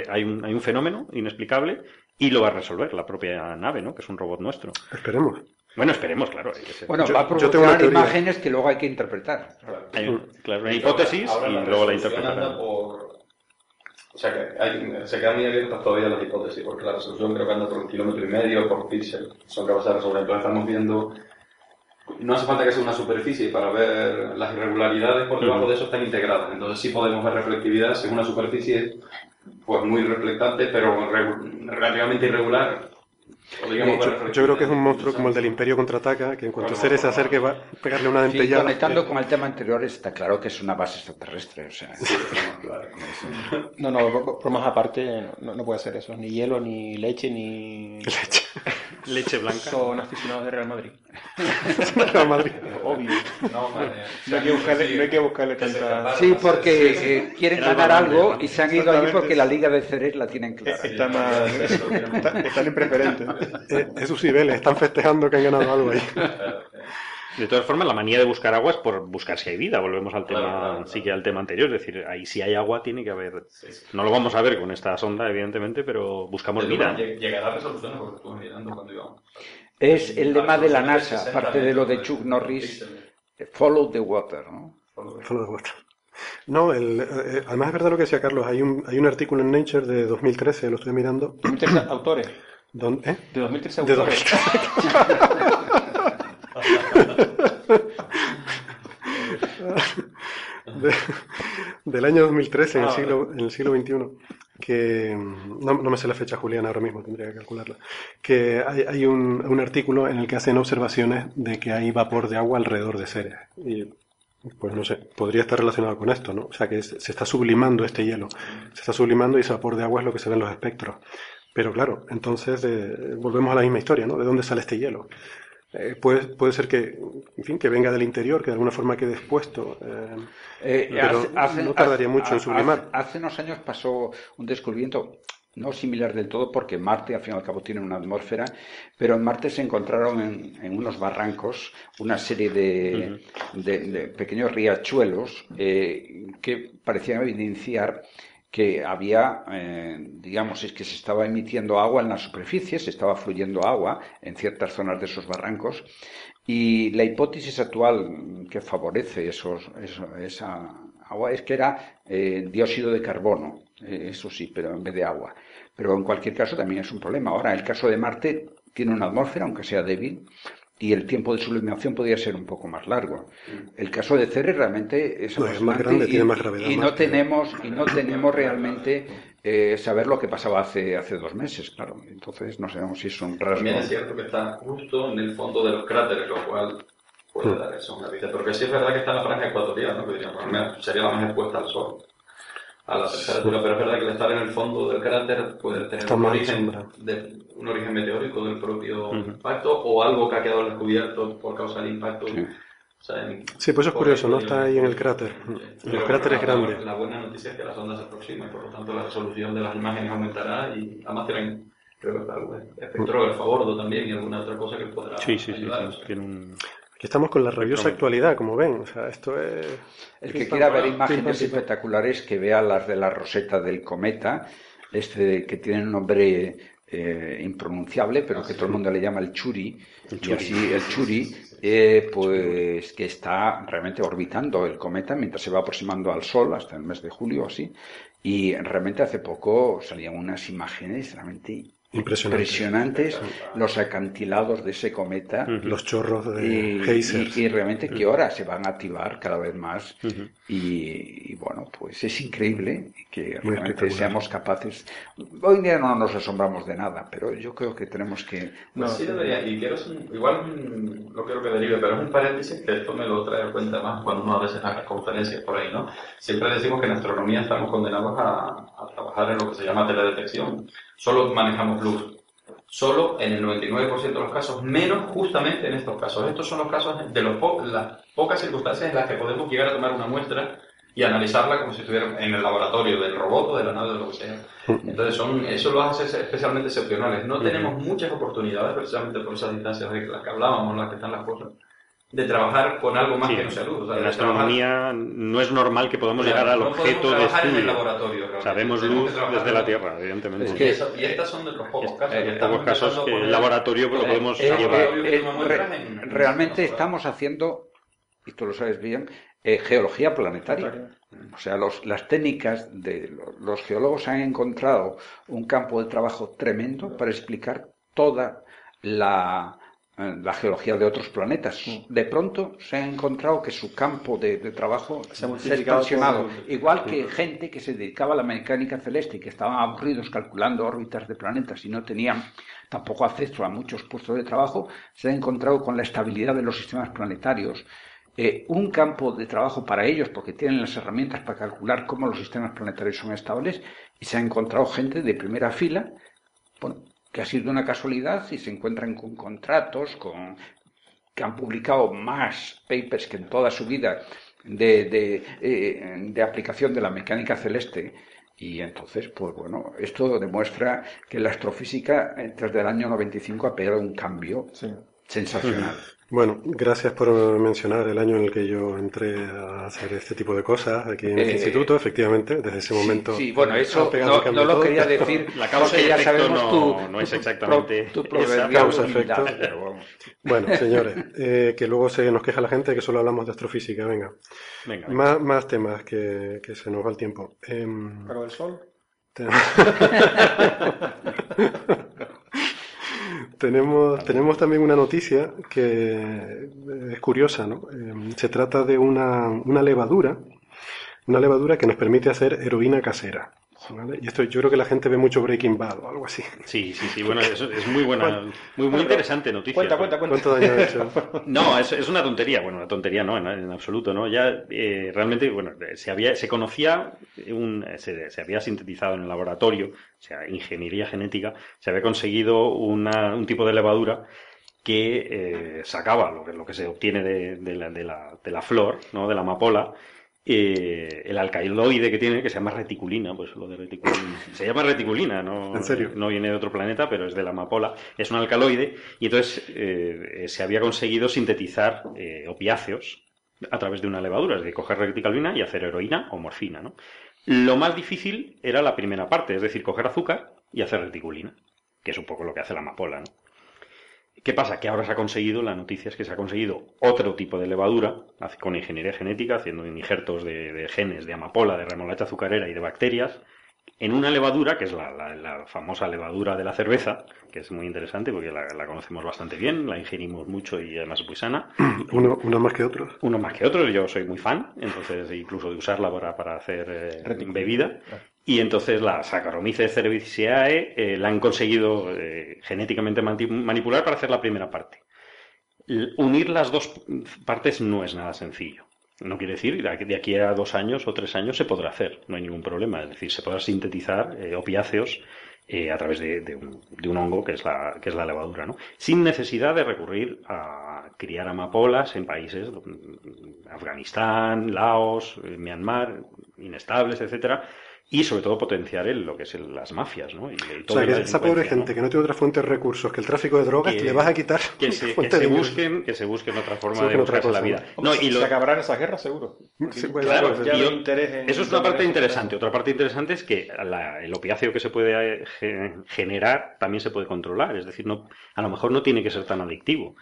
hay, un, hay un fenómeno inexplicable y lo va a resolver la propia nave, ¿no? que es un robot nuestro. Esperemos. Bueno, esperemos, claro. Bueno, va a proporcionar imágenes que luego hay que interpretar. Hay una hipótesis y luego la interpretarán. O sea que hay, se quedan muy abiertas todavía las hipótesis, porque la resolución creo que anda por un kilómetro y medio por píxel. Son capaces de resolver. Entonces estamos viendo. No hace falta que sea una superficie para ver las irregularidades por debajo de eso están integradas. Entonces sí podemos ver reflectividad en una superficie pues muy reflectante, pero relativamente irregular yo, creo que es un monstruo como el del Imperio contraataca, que en cuanto Ceres se acerque va a pegarle una dentellada. conectando con el tema anterior, está claro que es una base extraterrestre. O sea, no, no, por más aparte, no, puede ser eso. Ni hielo, ni leche, ni. Leche. Leche blanca. Son aficionados de Real Madrid. Real Madrid. Obvio. No, hay que buscarle, no hay que buscarle tanta. Sí, porque eh, quieren ganar algo y se han ido allí porque la Liga de Ceres la tienen clara. Están, están en preferente. Eh, esos niveles, están festejando que han ganado algo ahí. De todas formas, la manía de buscar agua es por buscar si hay vida. Volvemos al tema, sí que al tema anterior. Es decir, ahí si hay agua tiene que haber. No lo vamos a ver con esta sonda, evidentemente, pero buscamos vida. Llegará a resoluciones porque estuve mirando cuando íbamos. Es el lema de la NASA, aparte de lo de Chuck Norris. Follow the water, ¿no? Follow the water. No, el, eh, además es verdad lo que decía Carlos. Hay un, hay un artículo en Nature de 2013, lo estoy mirando. autores? ¿Eh? De 2013 De 2013. del año 2013, en, el ah, siglo, en el siglo XXI, que no, me sé la fecha juliana ahora mismo, tendría que calcularla, que hay, hay un, un, artículo en el que hacen observaciones de que hay vapor de agua alrededor de Ceres. Y pues no sé, podría estar relacionado con esto, ¿no? O sea que se está sublimando este hielo, se está sublimando y ese vapor de agua es lo que se ve en los espectros. Pero claro, entonces eh, volvemos a la misma historia, ¿no? ¿De dónde sale este hielo? Eh, puede, puede ser que, en fin, que venga del interior, que de alguna forma quede expuesto, eh, pero no tardaría mucho en sublimar. Hace, unos años pasó un descubrimiento, no similar del todo porque Marte al fin y al cabo tiene una atmósfera, pero en Marte se encontraron en, unos barrancos una serie de, pequeños riachuelos eh, que parecían evidenciar que había, eh, digamos, es que se estaba emitiendo agua en la superficie, se estaba fluyendo agua en ciertas zonas de esos barrancos y la hipótesis actual que favorece esos, esa agua es que era eh, dióxido de carbono, eh, eso sí, pero en vez de agua. Pero en cualquier caso también es un problema. Ahora, el caso de Marte tiene una atmósfera, aunque sea débil, y el tiempo de sublimación podría ser un poco más largo. El caso de Ceres realmente es, más grande, y, tiene más gravedad. Y no tenemos y no tenemos realmente eh, saber lo que pasaba hace hace dos meses, claro. Entonces no sabemos si es un rasgo. También es cierto que está justo en el fondo de los cráteres, lo cual puede hmm. dar eso una. Porque sí es verdad que está en la franja ecuatorial, ¿no? que diríamos, sería la más expuesta al sol a la temperatura, pero es verdad que al estar en el fondo del cráter puede tener un origen, de, un origen meteórico del propio impacto o algo que ha quedado descubierto por causa del impacto. Sí. pues eso es curioso, no está ahí en el cráter. el cráter es grande. La, buena noticia es que la sonda se aproxima y por lo tanto la resolución de las imágenes aumentará y además tienen creo que algo espectrógrafo a bordo también y alguna otra cosa que podrá sí, sí, ayudar. Sí, tiene un... Aquí estamos con la rabiosa actualidad, como ven. O sea, esto es... El que quiera ver imágenes espectaculares, que vea las de la roseta del cometa, este que tiene un nombre eh, impronunciable, pero que todo el mundo le llama el Churi, y así el Churi, eh, pues que está realmente orbitando el cometa mientras se va aproximando al Sol hasta el mes de julio, así, y realmente hace poco salían unas imágenes realmente impresionantes, los acantilados de ese cometa, los chorros de y, y, realmente qué hora se van a activar cada vez más. Y, bueno, pues es increíble que realmente seamos capaces. Hoy en día no nos asombramos de nada, pero yo creo que tenemos que... Pues sí debería, y quiero, igual no quiero que derive, pero es un paréntesis que esto me lo trae a cuenta más cuando uno a veces hace conferencias por ahí, ¿no? Siempre decimos que en astronomía estamos condenados a, a trabajar en lo que se llama teledetección solo manejamos luz. Solo en el 99% de los casos, menos justamente en estos casos. Estos son los casos de los las pocas circunstancias en las que podemos llegar a tomar una muestra y analizarla como si estuviera en el laboratorio del robot o de la nave de lo que sea. Entonces, son, eso lo hace especialmente excepcionales. No tenemos muchas oportunidades, precisamente por esas distancias de las que hablábamos, las que están las cosas, de trabajar con algo más que no sea luz. en la astronomía no es normal que podamos llegar al objeto de estudio. En el laboratorio, Sabemos luz desde la Tierra, evidentemente. y estas son de los pocos casos. Hay pocos casos que el laboratorio lo podemos eh, llevar. Eh, realmente estamos haciendo, y tú lo sabes bien, eh, geología planetaria. O sea, los, las técnicas de los geólogos han encontrado un campo de trabajo tremendo para explicar toda la eh, la geología de otros planetas. Mm. De pronto se ha encontrado que su campo de, trabajo se ha, expansionado. Igual que gente que se dedicaba a la mecánica celeste y que estaban aburridos calculando órbitas de planetas y no tenían tampoco acceso a muchos puestos de trabajo, se ha encontrado con la estabilidad de los sistemas planetarios. Eh, un campo de trabajo para ellos porque tienen las herramientas para calcular cómo los sistemas planetarios son estables y se ha encontrado gente de primera fila bueno, que ha sido una casualidad y se encuentran con contratos, con que han publicado más papers que en toda su vida de, de, eh, de aplicación de la mecánica celeste. Y entonces, pues bueno, esto demuestra que la astrofísica desde el año 95 ha pegado un cambio sensacional. Bueno, gracias por mencionar el año en el que yo entré a hacer este tipo de cosas aquí en el eh, instituto, efectivamente, desde ese momento. Sí, bueno, eso no, lo quería decir. La causa y ya sabemos no, no es exactamente tu, causa efecto. Bueno, señores, eh, que luego se nos queja la gente que solo hablamos de astrofísica. Venga, venga, Más, más temas que, que, se nos va el tiempo. Eh, ¿Pero el sol? Tenemos, tenemos también una noticia que es curiosa, ¿no? Eh, se trata de una, una levadura, una levadura que nos permite hacer heroína casera. Y esto yo creo que la gente ve mucho Breaking Bad o algo así. Sí, sí, sí. Bueno, eso es muy buena, muy, muy interesante noticia. Cuenta, cuenta, cuenta. ¿Cuánto daño ha hecho? No, es, es, una tontería. Bueno, una tontería no, en, absoluto, ¿no? Ya eh, realmente, bueno, se había, se conocía, un, se, se, había sintetizado en el laboratorio, o sea, ingeniería genética, se había conseguido una, un tipo de levadura que eh, sacaba lo que, lo que se obtiene de, de, la, de, la, de la flor, ¿no? De la amapola eh, el alcaloide que tiene, que se llama reticulina, pues lo de reticulina. Se llama reticulina, no, ¿En serio? no viene de otro planeta, pero es de la amapola. Es un alcaloide y entonces eh, se había conseguido sintetizar eh, opiáceos a través de una levadura, es decir, coger reticulina y hacer heroína o morfina, ¿no? Lo más difícil era la primera parte, es decir, coger azúcar y hacer reticulina, que es un poco lo que hace la amapola, ¿no? ¿Qué pasa? Que ahora se ha conseguido, la noticia es que se ha conseguido otro tipo de levadura con ingeniería genética, haciendo injertos de, de genes de amapola, de remolacha azucarera y de bacterias, en una levadura, que es la, la- la famosa levadura de la cerveza, que es muy interesante porque la, la conocemos bastante bien, la ingerimos mucho y además es muy sana. Uno, uno más que otros. Uno más que otros, yo soy muy fan, entonces incluso de usarla para, para hacer eh, bebida. Y entonces la Saccharomyces cerevisiae eh, la han conseguido eh, genéticamente manipular para hacer la primera parte. Unir las dos partes no es nada sencillo. No quiere decir, de aquí- de aquí a dos años o tres años se podrá hacer, no hay ningún problema. Es decir, se podrá sintetizar eh, opiáceos eh, a través de, de un, de un hongo que es, la, que es la levadura, ¿no? Sin necesidad de recurrir a criar amapolas en países, mm, Afganistán, Laos, eh, Myanmar, inestables, etcétera, y sobre todo potenciar el- lo que es el- las mafias, ¿no? Y, y O toda sea, que esa pobre gente que no tiene otra fuente de recursos que el tráfico de drogas, Que- le vas a quitar que se, que fuente se de ingresos. busquen que se busquen otra forma Se de otra la vida ¿no? no y lo- Se acabarán esas guerras, seguro. Sí, pues, Claro, pues, y interés en eso es una parte interesante. Otra parte interesante es que la- el opiáceo que se puede eh, ge- generar también se puede controlar. Es decir, no, a lo mejor no tiene que ser tan adictivo.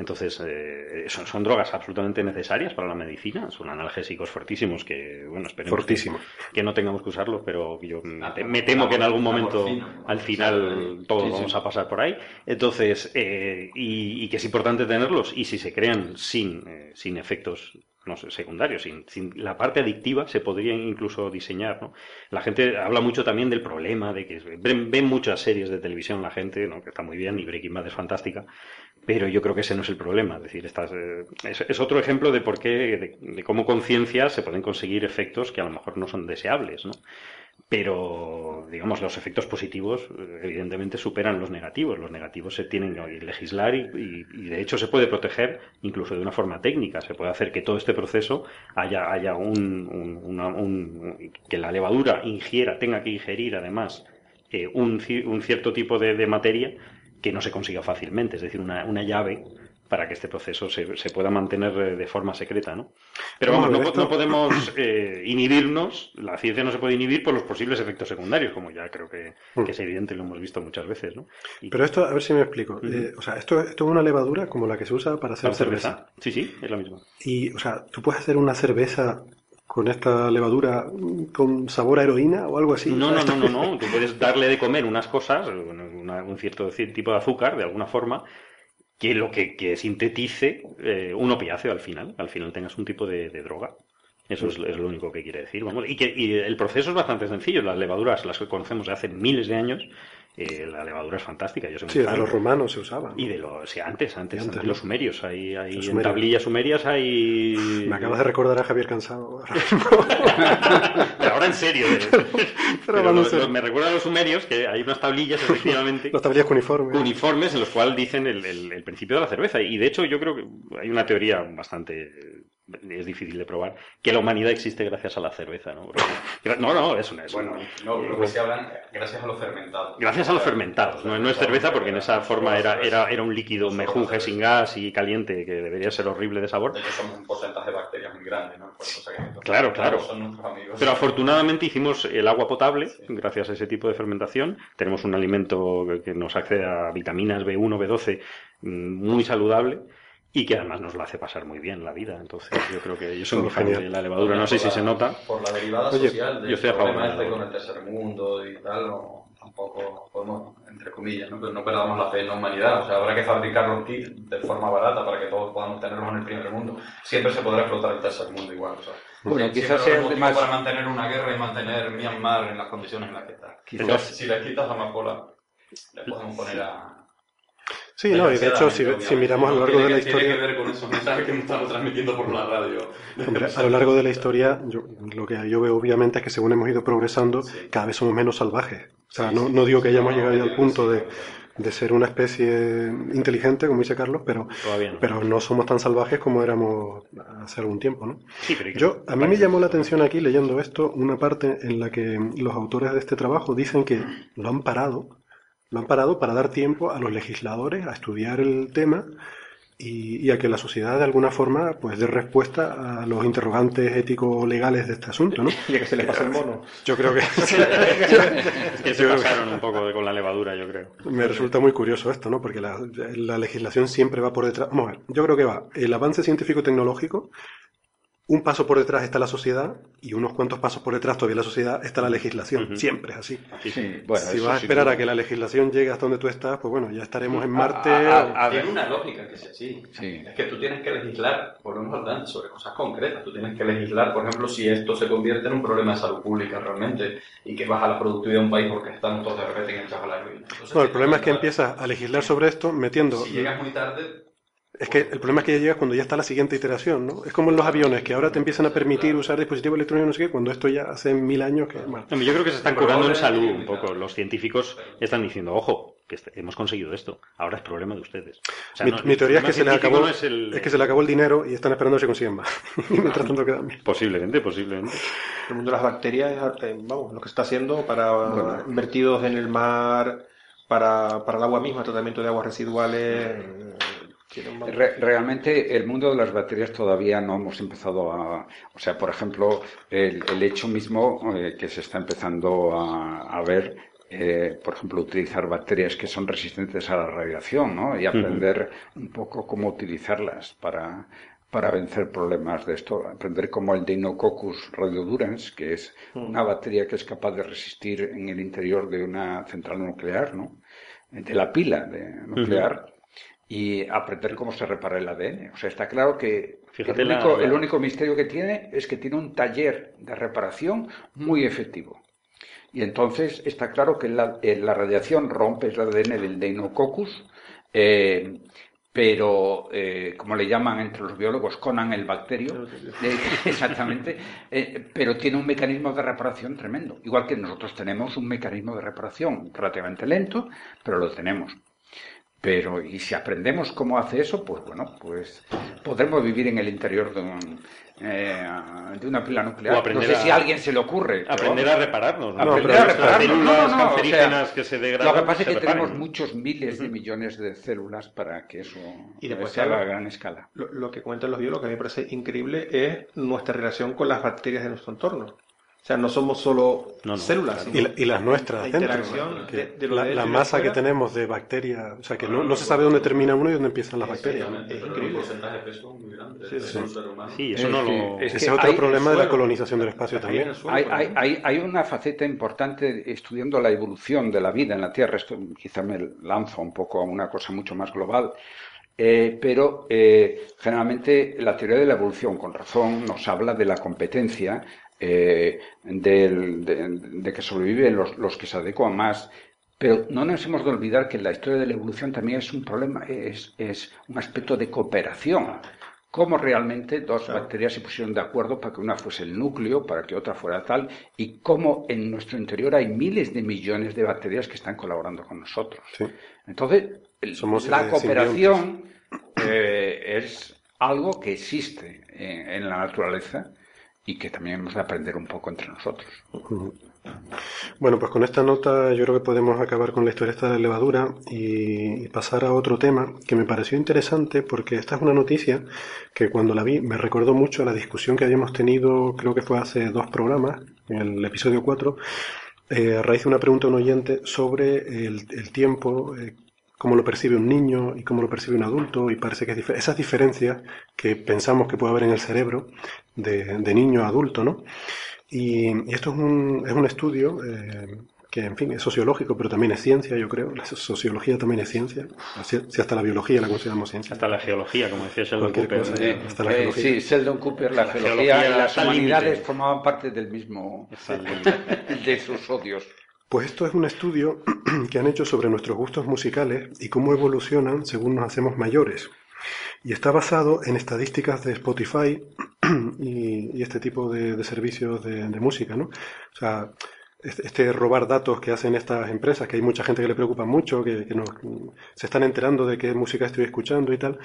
Entonces, eh, son, son drogas absolutamente necesarias para la medicina. Son analgésicos fuertísimos que, bueno, esperemos que- Fortísimos. que no tengamos que usarlos, pero yo me, Ah, te- me temo que en algún momento, al final, todos Sí, sí. vamos a pasar por ahí. Entonces, eh, y, y que es importante tenerlos, y si se crean sin, eh, sin efectos no sé, secundarios, sin, sin la parte adictiva, se podría incluso diseñar, ¿no? La gente habla mucho también del problema de que ven, ven muchas series de televisión la gente, ¿no? Que está muy bien, y Breaking Bad es fantástica, pero yo creo que ese no es el problema. Es decir, estas, eh, es, otro ejemplo de por qué, de, de cómo con ciencia se pueden conseguir efectos que a lo mejor no son deseables, ¿no? Pero, digamos, los efectos positivos eh, evidentemente superan los negativos. Los negativos se tienen que legislar y, y- y, de hecho se puede proteger incluso de una forma técnica. Se puede hacer que todo este proceso haya, haya un, un- una- un- que la levadura ingiera, tenga que ingerir además eh, un, un cierto tipo de materia que no se consiga fácilmente, es decir, una, una llave para que este proceso se, se pueda mantener eh, de forma secreta, ¿no? Pero Vamos no, no podemos eh, inhibirnos, la ciencia no se puede inhibir por los posibles efectos secundarios, como ya creo que, que es evidente, lo hemos visto muchas veces, ¿no? Y Mm. Pero esto, a ver si me explico. Eh, o sea, esto, esto es una levadura como la que se usa para hacer ¿la cerveza. Sí, sí, es la misma. Y, o sea, ¿tú puedes hacer una cerveza con esta levadura con sabor a heroína o algo así? No, no, no, no, no. Tú puedes darle de comer unas cosas, una- un cierto ci- tipo de azúcar, de alguna forma, que lo que, que sintetice eh, un opiáceo al final. Al final tengas un tipo de, de droga. Eso es, es lo único que quiere decir. Vamos. Y, que, y el proceso es bastante sencillo. Las levaduras, las que conocemos de hace miles de años, eh, la levadura es fantástica. Muy Sí, de los romanos se usaba. ¿no? Y de los, sí, antes, antes, antes, antes, ¿no? los sumerios. Hay, hay Los en tablillas sumerias hay... Me acabas de recordar a Javier Cansado. Pero ahora en serio. eh. Pero lo- lo- me recuerda a los sumerios que hay unas tablillas, efectivamente. Los tablillas cuneiformes. uniformes en los cuales dicen el, el- el principio de la cerveza. Y de hecho yo creo que hay una teoría bastante... Es difícil de probar, que la humanidad existe gracias a la cerveza, ¿no? No, no, es una... es Bueno, una- no, lo que se hablan, gracias a los fermentados. Gracias a los fermentados, no, no es cerveza porque en esa forma era, era, era un líquido mejunje sin gas y caliente que debería ser horrible de sabor. De hecho, somos un porcentaje de bacterias muy grande, ¿no? Por eso Claro, claro. fermentados Son nuestros amigos. Pero afortunadamente hicimos el agua potable gracias a ese tipo de fermentación. Tenemos un alimento que- que nos accede a vitaminas B1, B12 mm, muy saludable y que además nos lo hace pasar muy bien la vida. Entonces yo creo que yo soy muy fan de la levadura. No sé si Por se la- nota. Por la derivada Oye, social yo del estoy a favor problema de la este con el tercer mundo y tal, no, tampoco podemos, entre comillas, ¿no? Pero no perdamos la fe en la humanidad. O sea, habrá que fabricar los kits de forma barata para que todos podamos tenerlos en el primer mundo. Siempre se podrá explotar el tercer mundo igual. O sea, Bueno, siempre quizás sea un motivo más- para mantener una guerra y mantener Myanmar en las condiciones en las que está. Entonces- si le quitas la amapola, le podemos poner a... Sí, no, y de hecho, si, si miramos a lo largo tiene de la que- Tiene que historia, ver con esos mensajes que estamos transmitiendo por la radio. hombre, a lo largo de la historia, yo- lo que yo veo obviamente es que según hemos ido progresando, cada vez somos menos salvajes. O sea, no, no digo que hayamos llegado ya al punto de, de ser una especie inteligente, como dice Carlos, pero, pero no somos tan salvajes como éramos hace algún tiempo, ¿no? Yo, a mí me llamó la atención aquí, leyendo esto, una parte en la que los autores de este trabajo dicen que lo han parado, lo han parado para dar tiempo a los legisladores a estudiar el tema y, a que la sociedad de alguna forma pues dé respuesta a los interrogantes ético-legales de este asunto, ¿no? Y a que se les pase el mono. Yo creo que... es que se pasaron un poco con la levadura, yo creo. Me resulta muy curioso esto, ¿no? Porque la, la legislación siempre va por detrás... Vamos a ver, yo creo que va el avance científico-tecnológico un paso por detrás está la sociedad y unos cuantos pasos por detrás todavía la sociedad está la legislación. Siempre es así. si vas a esperar a que la legislación llegue hasta donde tú estás, pues bueno, ya estaremos en Marte. Hay una lógica que sea así. Es que tú tienes que legislar, por un sobre cosas concretas. Tú tienes que legislar, por ejemplo, si esto se convierte en un problema de salud pública realmente y que baja la productividad de un país porque estamos todos de repente a la ruina. No, el problema es que empiezas a legislar sobre esto metiendo... Si llegas muy tarde, es que el problema es que ya llegas cuando ya está la siguiente iteración, ¿no? Es como en los aviones, que ahora te empiezan a permitir usar dispositivos electrónicos, no sé qué, cuando esto ya hace mil años que... yo creo que se están curando en salud un poco. Los científicos están diciendo, ojo, que hemos conseguido esto, ahora es problema de ustedes. mi, teoría es que, se les acabó, es, que se le acabó el dinero y están esperando que se consigan más. y mientras tanto quedan Posiblemente, posiblemente. El mundo de las bacterias, eh, vamos, lo que está haciendo para invertidos en el mar, para, para el agua misma, tratamiento de aguas residuales realmente el mundo de las baterías todavía no hemos empezado a... O sea, por ejemplo, el, hecho mismo eh, que se está empezando a, ver, eh, por ejemplo, utilizar baterías que son resistentes a la radiación, ¿no? Y aprender un poco cómo utilizarlas para, para vencer problemas de esto. Aprender como el Deinococcus radiodurans, que es una batería que es capaz de resistir en el interior de una central nuclear, ¿no? De la pila de nuclear y aprender cómo se repara el ADN. O sea, está claro que el, único, misterio que tiene es que tiene un taller de reparación muy efectivo. Y entonces está claro que la, eh, radiación rompe el ADN del Deinococcus, eh, pero eh, como le llaman entre los biólogos, Conan el bacterio, exactamente, pero tiene un mecanismo de reparación tremendo. Igual que nosotros tenemos un mecanismo de reparación relativamente lento, pero lo tenemos. Pero, y si aprendemos cómo hace eso, pues bueno, pues podremos vivir en el interior de, eh, de una pila nuclear. no sé si a alguien se le ocurre. Aprender a repararnos. ¿no? Aprender a repararnos. No, no, no. que se degradan, lo que pasa es que tenemos muchos miles de millones de células para que eso y después se haga a gran escala. Lo, lo que cuentan los biólogos, que a mí me parece increíble, es nuestra relación con las bacterias de nuestro entorno. O sea, no somos solo células. Y, las nuestras. La interacción de, la, masa que tenemos de bacterias. O sea, que no, se sabe dónde termina uno y dónde empiezan las bacterias. Es increíble. porcentaje de peso muy grande. Sí, eso no lo... Ese es otro problema de la colonización del espacio también. Hay, hay, hay, una faceta importante estudiando la evolución de la vida en la Tierra. Esto quizá me lanzo un poco a una cosa mucho más global. Eh, pero eh, generalmente la teoría de la evolución, con razón, nos habla de la competencia eh, de, que sobreviven los, que se adecuan más. Pero no nos hemos de olvidar que la historia de la evolución también es un problema, es, un aspecto de cooperación. Cómo realmente dos bacterias se pusieron de acuerdo para que una fuese el núcleo, para que otra fuera tal, y cómo en nuestro interior hay miles de millones de bacterias que están colaborando con nosotros. Entonces, la cooperación eh, es algo que existe en la naturaleza y que también hemos de aprender un poco entre nosotros. Bueno, pues con esta nota yo creo que podemos acabar con la historia esta de levadura y pasar a otro tema que me pareció interesante porque esta es una noticia que cuando la vi me recordó mucho a la discusión que habíamos tenido, creo que fue hace dos programas, en el episodio 4, eh, a raíz de una pregunta de un oyente sobre el, tiempo, eh, cómo lo percibe un niño y cómo lo percibe un adulto y parece que esas diferencias que pensamos que puede haber en el cerebro de, niño a adulto, ¿no? Y, esto es un, es un estudio eh, que, en fin, es sociológico, pero también es ciencia, yo creo. La sociología también es ciencia. Si, hasta la biología la consideramos ciencia. Hasta la geología, como decía Sheldon Cooper. Eh, sí, Sheldon Cooper, la, geología, y las humanidades formaban parte del mismo, de sus odios. Pues esto es un estudio que han hecho sobre nuestros gustos musicales y cómo evolucionan según nos hacemos mayores. Y está basado en estadísticas de Spotify y, este tipo de, servicios de, música, ¿no? O sea, este, robar datos que hacen estas empresas, que hay mucha gente que le preocupa mucho, que, nos, se están enterando de qué música estoy escuchando y tal,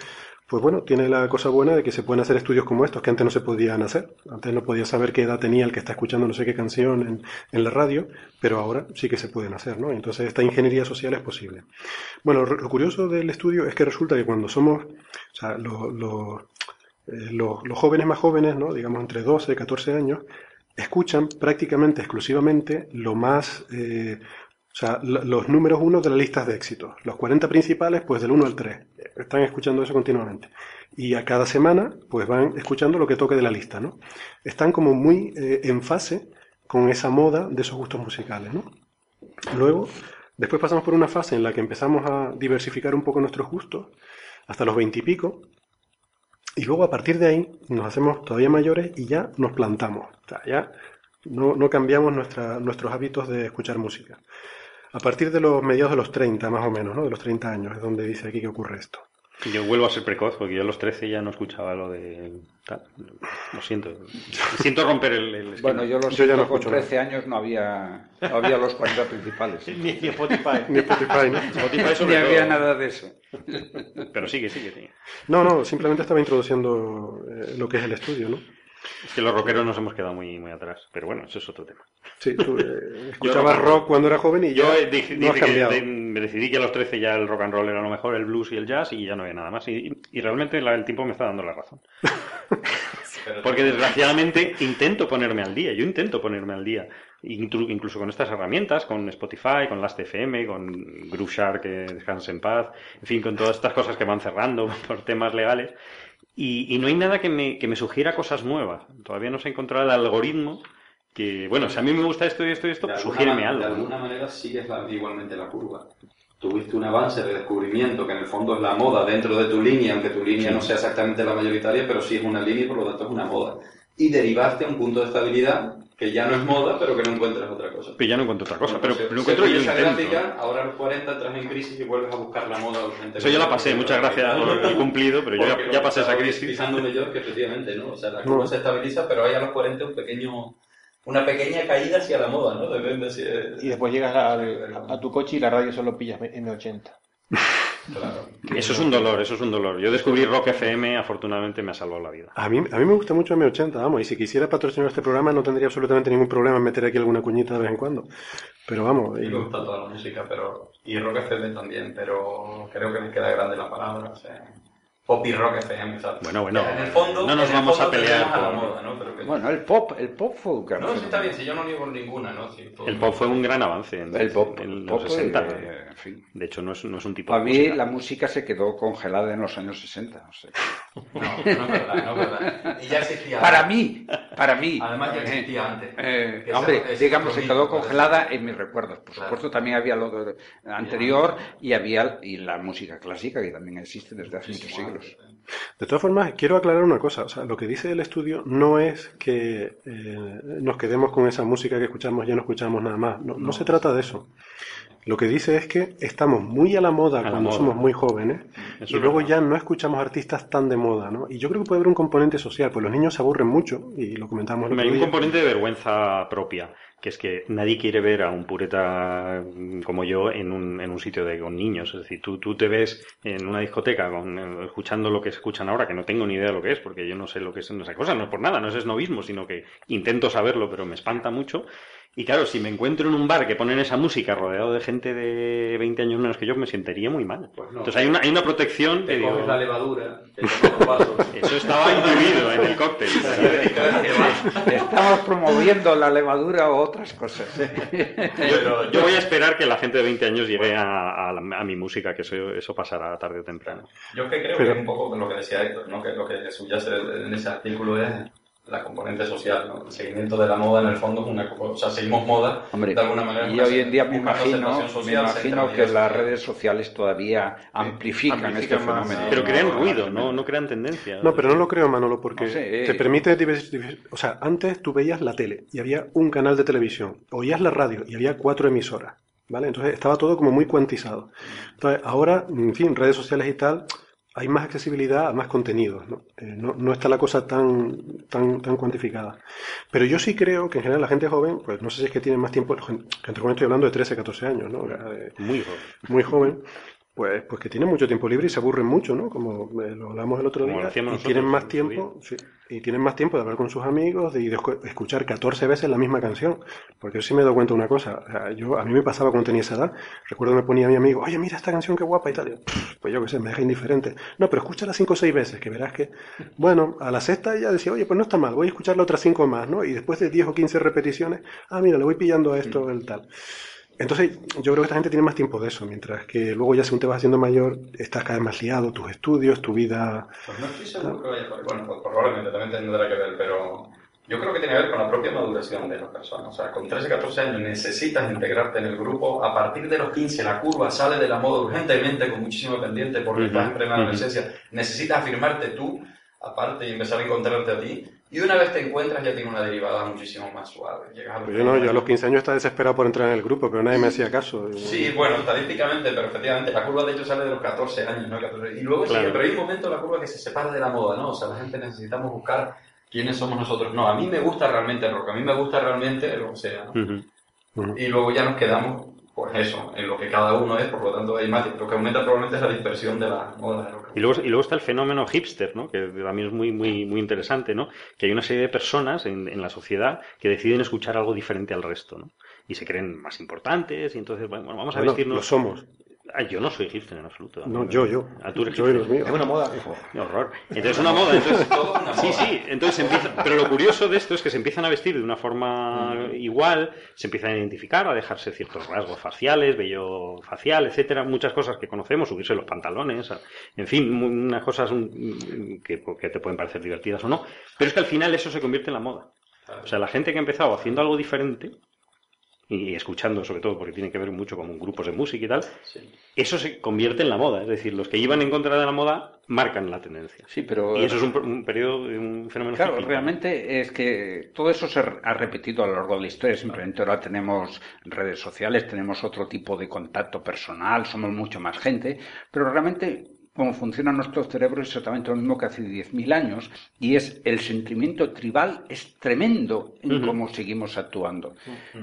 pues bueno, tiene la cosa buena de que se pueden hacer estudios como estos, que antes no se podían hacer. Antes no podía saber qué edad tenía el que está escuchando no sé qué canción en, en la radio, pero ahora sí que se pueden hacer, ¿no? Entonces esta ingeniería social es posible. Bueno, lo curioso del estudio es que resulta que cuando somos, o sea, los, los, eh, los, jóvenes más jóvenes, ¿no? Digamos entre 12 y 14 años, escuchan prácticamente exclusivamente lo más, eh, o sea, los números uno de las listas de éxitos. Los 40 principales, pues del 1 al 3. Están escuchando eso continuamente. Y a cada semana, pues van escuchando lo que toque de la lista, ¿no? Están como muy eh, en fase con esa moda de esos gustos musicales, ¿no? Luego, después pasamos por una fase en la que empezamos a diversificar un poco nuestros gustos, hasta los 20 y pico, y luego a partir de ahí nos hacemos todavía mayores y ya nos plantamos. O sea, ya no, no cambiamos nuestros hábitos de escuchar música. A partir de los mediados de los 30, más o menos, ¿no? De los 30 años, es donde dice aquí que ocurre esto. Yo vuelvo a ser precoz, porque yo a los 13 ya no escuchaba lo de... Lo siento. Siento romper el, el esquema. Bueno, yo los Yo ya no con escucho 13 años no había, no había los 40 principales. Ni, ni Spotify. Ni Spotify, ¿no? Spotify Ni había todo. nada de eso. Pero sigue, sigue, sigue. No, no, simplemente estaba introduciendo eh, lo que es el estudio, ¿no? Es que los rockeros nos hemos quedado muy, muy atrás. Pero bueno, eso es otro tema. Sí, tú eh, escuchabas rock- rock cuando era joven y Yo ya eh, dije, no has que cambiado. de- me decidí que a los 13 ya el rock and roll era lo mejor, el blues y el jazz, y ya no había nada más. Y, y realmente la- el tiempo me está dando la razón. Porque desgraciadamente intento ponerme al día, yo intento ponerme al día, Inclu- incluso con estas herramientas, con Spotify, con Last.fm, con Groove Shark, que descanse en paz, en fin, con todas estas cosas que van cerrando por temas legales. Y, y no hay nada que me, que me sugiera cosas nuevas. Todavía no se ha encontrado el algoritmo que, bueno, si a mí me gusta esto y esto y esto, pues sugiéreme algo. De alguna manera sigues la- igualmente la curva. Tuviste un avance de descubrimiento que en el fondo es la moda dentro de tu línea, aunque tu línea no sea exactamente la mayoritaria, pero sí es una línea y por lo tanto es una moda. Y derivaste a un punto de estabilidad que ya no es moda, pero que no encuentras otra cosa. Pero ya no encuentro otra cosa, pero Entonces, lo encuentro y lo intento. gráfica, ahora a los 40 entras en crisis y vuelves a buscar la moda urgentemente. Eso ya la pasé, muchas gracias por el cumplido, pero yo ya, ya lo pasé esa crisis. Pisando yo que efectivamente, ¿no? O sea, la No. curva se estabiliza, pero hay a los 40 un pequeño, una pequeña caída hacia la moda, ¿no? Depende si es- Y después llegas al- a, tu coche y la radio solo pillas M80. Claro. Eso es un dolor, eso es un dolor. Yo descubrí Rock FM, afortunadamente me ha salvado la vida. A mí, a mí me gusta mucho M80, vamos, y si quisiera patrocinar este programa no tendría absolutamente ningún problema en meter aquí alguna cuñita de vez en cuando. Pero vamos, A mí y- me gusta toda la música, pero y rock FM también, pero creo que me queda grande la palabra, o sea, pop y rock FM, ¿sabes? Bueno, bueno, en el fondo, no nos en el vamos fondo a pelear a la moda, ¿no? Pero que- Bueno, el pop, el pop fue un gran no, sí está bien, si yo no niego ninguna, ¿no? Sí, todo- El pop fue un gran avance en, El pop, en el los pop, 60. eh, en fin. De hecho, no es, no es un tipo Para de mí música. la música se quedó congelada en los años 60. o sea. No, no es verdad, no es verdad. Y ya existía. Para mí, para mí. Además ya Eh, existía antes. eh, hombre, digamos, se quedó congelada en mis recuerdos. Por Claro. supuesto, también había lo de- anterior y había y la música clásica que también existe desde hace muchos siglos. De todas formas, quiero aclarar una cosa. O sea, lo que dice el estudio no es que eh, nos quedemos con esa música que escuchamos y ya no escuchamos nada más. No, no se trata de eso. Lo que dice es que estamos muy a la moda A la cuando moda. somos muy jóvenes Eso y es luego verdad. ya no escuchamos artistas tan de moda, ¿no? Y yo creo que puede haber un componente social, pues los niños se aburren mucho y lo comentamos Hay un componente de vergüenza propia, que es que nadie quiere ver a un pureta mm, como yo en un, en un sitio de, con niños. Es decir, tú, tú te ves en una discoteca con, eh, escuchando lo que escuchan ahora, que no tengo ni idea de lo que es, porque yo no sé lo que son esas cosas, no es por nada, no es esnovismo, sino que intento saberlo, pero me espanta mucho. Y claro, si me encuentro en un bar que ponen esa música rodeado de gente de 20 años menos que yo, me sentiría muy mal. Pues no. Entonces hay una, hay una protección que Te digo, coges la levadura, te tomas los vasos. eso estaba incluido en el cóctel. Estamos promoviendo la levadura o otras cosas. Yo, yo voy a esperar que la gente de 20 años llegue a, a la- a mi música, que eso, eso pasará tarde o temprano. Yo es que creo Pero- que un poco lo que decía Héctor, ¿no? que lo que subyace en ese artículo es la componente social, ¿no? El seguimiento de la moda en el fondo es una cosa, o sea, seguimos moda Hombre, de alguna manera. y hoy en día me imagino, me que las redes sociales todavía amplifican, amplifican este más, fenómeno. Pero no, crean ruido, no, no, crean tendencia. No, pero no lo creo, Manolo, porque No sé, eh. te permite diversificar. O sea, antes tú veías la tele y había un canal de televisión, oías la radio y había cuatro emisoras, ¿vale? Entonces estaba todo como muy cuantizado. Entonces, ahora, en fin, redes sociales y tal, hay más accesibilidad a más contenidos, ¿no? Eh, no, no, está la cosa tan, tan, tan cuantificada. Pero yo sí creo que en general la gente joven, pues no sé si es que tiene más tiempo, gente joven estoy hablando de 13, 14 años, ¿no? muy joven. Muy joven pues, pues que tienen mucho tiempo libre y se aburren mucho, ¿no? Como eh, lo hablamos el otro día. Y tienen más tiempo, sí, y tienen más tiempo de hablar con sus amigos y de escuchar 14 veces la misma canción. Porque yo sí me he dado cuenta de una cosa. yo, a mí me pasaba cuando tenía esa edad. Recuerdo que me ponía a mi amigo, oye, mira esta canción qué guapa y tal. pues yo qué sé, me deja indiferente. No, pero escúchala 5 o 6 veces, que verás que, bueno, a la sexta ya decía, oye, pues no está mal, voy a escucharla otras 5 más, ¿no? Y después de 10 o 15 repeticiones, ah, mira, le voy pillando a esto, el tal. Entonces, yo creo que esta gente tiene más tiempo de eso, mientras que luego ya según te vas haciendo mayor, estás cada vez más liado, tus estudios, tu vida... Pues no estoy seguro que vaya Bueno, pues probablemente también tendrá que ver, pero yo creo que tiene que ver con la propia maduración de la persona. O sea, con 13, 14 años necesitas integrarte en el grupo. A partir de los 15 la curva sale de la moda urgentemente, con muchísimo pendiente, porque estás en plena adolescencia. Necesitas afirmarte tú, aparte, y empezar a encontrarte a ti. Y una vez te encuentras ya tiene una derivada muchísimo más suave. Pues yo no, yo a los 15 años estaba desesperado por entrar en el grupo, pero nadie me hacía caso. Sí, bueno, estadísticamente, pero efectivamente, la curva de hecho sale de los 14 años, ¿no? Y luego sí, pero hay un momento la curva que se separa de la moda, ¿no? O sea, la gente necesitamos buscar quiénes somos nosotros. No, a mí me gusta realmente el rock, a mí me gusta realmente lo que sea, ¿no? Y luego ya nos quedamos pues eso, en lo que cada uno es, por lo tanto hay más. Lo que aumenta probablemente es la dispersión de la moda. Y luego, y luego está el fenómeno hipster, ¿no? que también es muy, muy, muy interesante, ¿no? que hay una serie de personas en, en la sociedad que deciden escuchar algo diferente al resto. ¿no? Y se creen más importantes y entonces, bueno, vamos a vestirnos... Lo somos. Ah, yo no soy hipster en absoluto. No, yo, yo. Ah, tú eres yo los míos. Es una moda, Qué horror. Entonces, una moda. Entonces, sí, sí. Entonces empieza. Pero lo curioso de esto es que se empiezan a vestir de una forma igual, se empiezan a identificar, a dejarse ciertos rasgos faciales, vello facial, etcétera, muchas cosas que conocemos, subirse los pantalones, en fin, unas cosas que, que te pueden parecer divertidas o no. Pero es que al final eso se convierte en la moda. O sea, la gente que ha empezado haciendo algo diferente y escuchando sobre todo porque tiene que ver mucho con grupos de música y tal, eso se convierte en la moda. Es decir, los que iban en contra de la moda marcan la tendencia. Sí, pero... Y eso es un, periodo, un fenómeno Claro, realmente es que todo eso se ha repetido a lo largo de la historia. Simplemente ahora tenemos redes sociales, tenemos otro tipo de contacto personal, somos mucho más gente, pero realmente cómo funciona nuestro cerebro es exactamente lo mismo que hace 10.000 años y es el sentimiento tribal es tremendo en cómo seguimos actuando.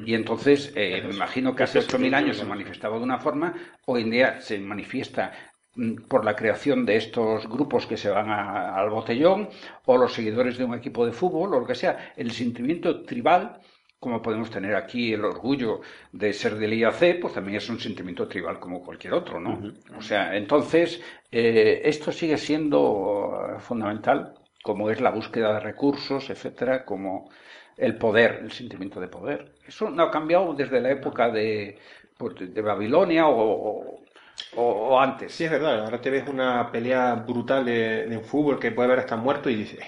Y entonces, eh, me imagino que hace 8.000 años se manifestaba de una forma, hoy en día se manifiesta mm, por la creación de estos grupos que se van al botellón o los seguidores de un equipo de fútbol o lo que sea, el sentimiento tribal como podemos tener aquí el orgullo de ser del IAC, pues también es un sentimiento tribal como cualquier otro, ¿no? O sea, entonces, eh, esto sigue siendo fundamental, como es la búsqueda de recursos, etcétera, como el poder, el sentimiento de poder. Eso no ha cambiado desde la época de, pues, de Babilonia o, antes. Sí, es verdad. Ahora te ves una pelea brutal de, de fútbol que puede haber hasta muerto y dices,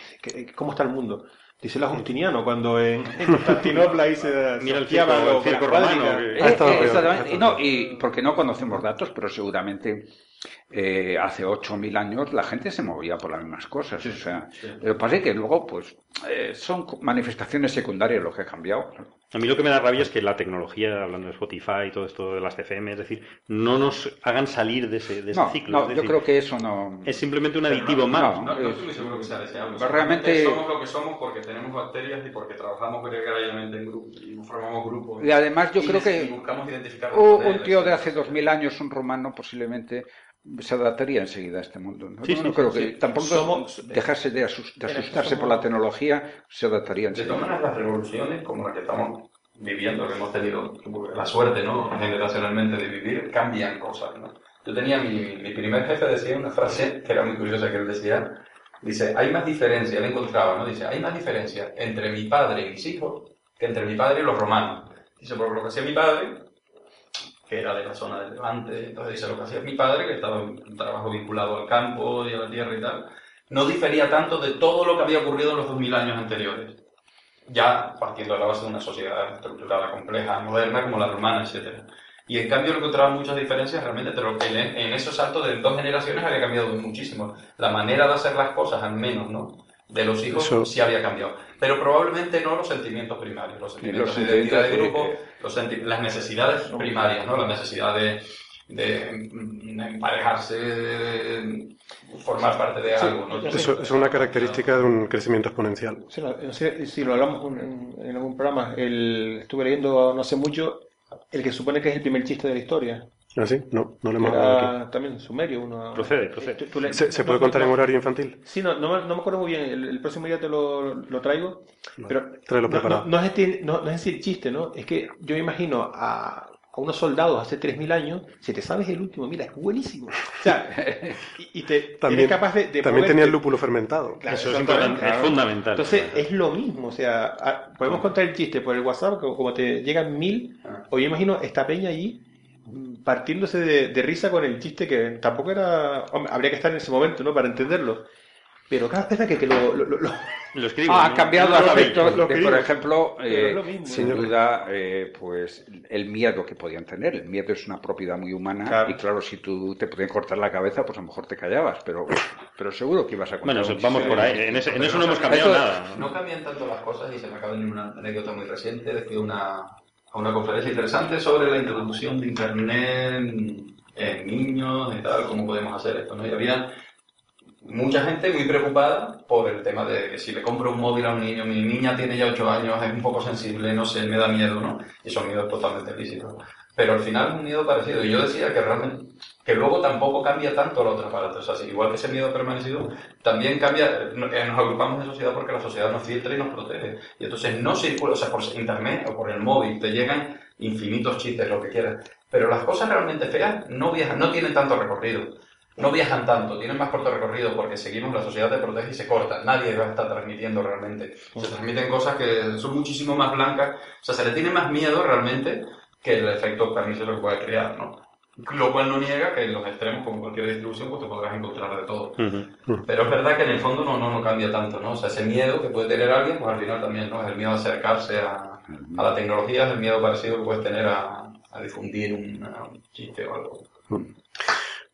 ¿cómo está el mundo? Dice la Justiniano cuando en, Constantinopla se Mira el circo, romano. Eh, eh, no, y porque no conocemos datos, pero seguramente eh, hace 8.000 años la gente se movía por las mismas cosas. O sea, lo que pasa es que luego, pues, eh, son manifestaciones secundarias lo que ha cambiado. A mí lo que me da rabia es que la tecnología, hablando de Spotify y todo esto de las CFM, es decir, no nos hagan salir de ese, de ese ciclo. No, yo creo que eso no. Es simplemente un aditivo más. No, no, estoy seguro que sea deseable. realmente somos lo que somos porque tenemos bacterias y porque trabajamos gregariamente en grupos y formamos grupos. Y además yo creo que. Buscamos identificar un tío de hace 2000 años, un romano, posiblemente se adaptaría enseguida a este mundo. No, no creo que tampoco somos, dejarse de, asustarse por la tecnología se adaptaría enseguida. De todas maneras, las revoluciones como la que estamos viviendo, que hemos tenido la suerte, ¿no? generacionalmente de vivir, cambian cosas. ¿no? Yo tenía mi, mi primer jefe decía una frase que era muy curiosa que él decía, dice, hay más diferencia, él encontraba, ¿no? Dice, hay más diferencia entre mi padre y mis hijos que entre mi padre y los romanos. Dice, por lo que hacía mi padre, que era de la zona del Levante. Entonces dice, lo que hacía mi padre, que estaba en un trabajo vinculado al campo y a la tierra y tal, no difería tanto de todo lo que había ocurrido en los 2000 años anteriores. Ya partiendo de la base de una sociedad estructurada, compleja, moderna, como la romana, etc. Y en cambio encontraba muchas diferencias realmente entre lo que en esos saltos de dos generaciones había cambiado muchísimo. La manera de hacer las cosas, al menos, ¿no? De los hijos sí había cambiado pero probablemente no los sentimientos primarios, los sentimientos de identidad de grupo, las necesidades primarias, ¿no? la necesidad de, de emparejarse, de formar parte de algo. Eso, es una característica de un crecimiento exponencial. si lo hablamos en, algún programa, el, estuve leyendo no hace mucho el que supone que es el primer chiste de la historia. ¿Ah, sí? No, no le hemos hablado También sumerio. Uno, procede, procede. Eh, ¿Se, puede contar en horario infantil? Sí, no, no, me, acuerdo muy bien. El, próximo día te lo, lo traigo. pero Tráelo preparado. No, es no, es el chiste, ¿no? Es que yo imagino a, a unos soldados hace 3.000 años, si te sabes el último, mira, es buenísimo. O sea, y, te, también, eres capaz de... también tenía el lúpulo fermentado. Eso es, es, fundamental. Entonces, es lo mismo. O sea, podemos contar el chiste por el WhatsApp, como te llegan mil, o yo imagino esta peña allí partiéndose de, risa con el chiste que tampoco era... habría que estar en ese momento, ¿no? Para entenderlo. Pero cada vez que, que lo, lo, lo, ah, ha cambiado aspecto de, por ejemplo, eh, sin duda, eh, pues el miedo que podían tener. El miedo es una propiedad muy humana y claro, si tú te podían cortar la cabeza, pues a lo mejor te callabas, pero, pero seguro que ibas a contar. Bueno, vamos por ahí. En, en eso no hemos cambiado nada. No cambian tanto las cosas y se me acaba de una anécdota muy reciente de que una, a una conferencia interesante sobre la introducción de Internet en niños y tal, cómo podemos hacer esto, ¿no? Y había mucha gente muy preocupada por el tema de que si le compro un móvil a un niño, mi niña tiene ya 8 años, es un poco sensible, no sé, me da miedo, ¿no? Y son miedos totalmente lícitos. Pero al final es un miedo parecido. Y yo decía que realmente, que luego tampoco cambia tanto la otra parte. O sea, si igual que ese miedo permanecido, también cambia, nos agrupamos de sociedad porque la sociedad nos filtra y nos protege. Y entonces no circula, o sea, por internet o por el móvil te llegan infinitos chistes, lo que quieras. Pero las cosas realmente feas no viajan, no tienen tanto recorrido no viajan tanto, tienen más corto recorrido porque seguimos, la sociedad te protege y se corta. Nadie va a estar transmitiendo realmente. Se transmiten cosas que son muchísimo más blancas. O sea, se le tiene más miedo realmente que el efecto pernicioso que puede crear, ¿no? Lo cual no niega que en los extremos, como cualquier distribución, pues te podrás encontrar de todo. Pero es verdad que en el fondo no, no, no cambia tanto, ¿no? O sea, ese miedo que puede tener alguien, pues al final también, ¿no? Es el miedo a acercarse a, a la tecnología, es el miedo parecido que puedes tener a, a difundir un, un chiste o algo.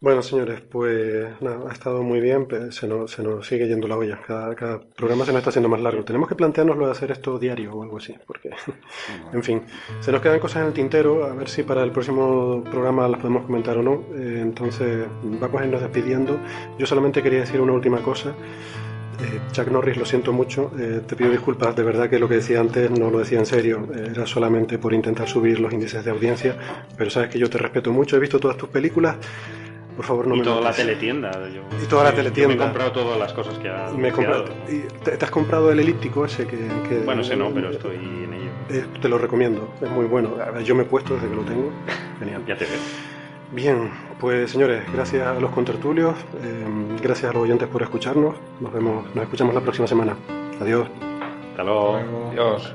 Bueno, señores, pues nada, ha estado muy bien, pero se nos, se nos sigue yendo la olla. Cada, cada, programa se nos está haciendo más largo. Tenemos que plantearnos lo de hacer esto diario o algo así, porque, en fin, se nos quedan cosas en el tintero, a ver si para el próximo programa las podemos comentar o no. Eh, entonces, vamos a irnos despidiendo. Yo solamente quería decir una última cosa. Eh, Chuck Norris, lo siento mucho, eh, te pido disculpas, de verdad que lo que decía antes no lo decía en serio, era solamente por intentar subir los índices de audiencia, pero sabes que yo te respeto mucho, he visto todas tus películas, por favor, no y me toda la teletienda. y toda la teletienda. me he comprado todas las cosas que ha me he comprado. ¿Y te, has comprado el elíptico ese que, Bueno, ese no, pero estoy en ello. Eh, te lo recomiendo, es muy bueno. Yo me he puesto desde que lo tengo. Genial. Ya te veo. Bien, pues señores, gracias a los contertulios, eh, gracias a los oyentes por escucharnos. Nos vemos, nos escuchamos la próxima semana. Adiós. Hasta luego. Adiós.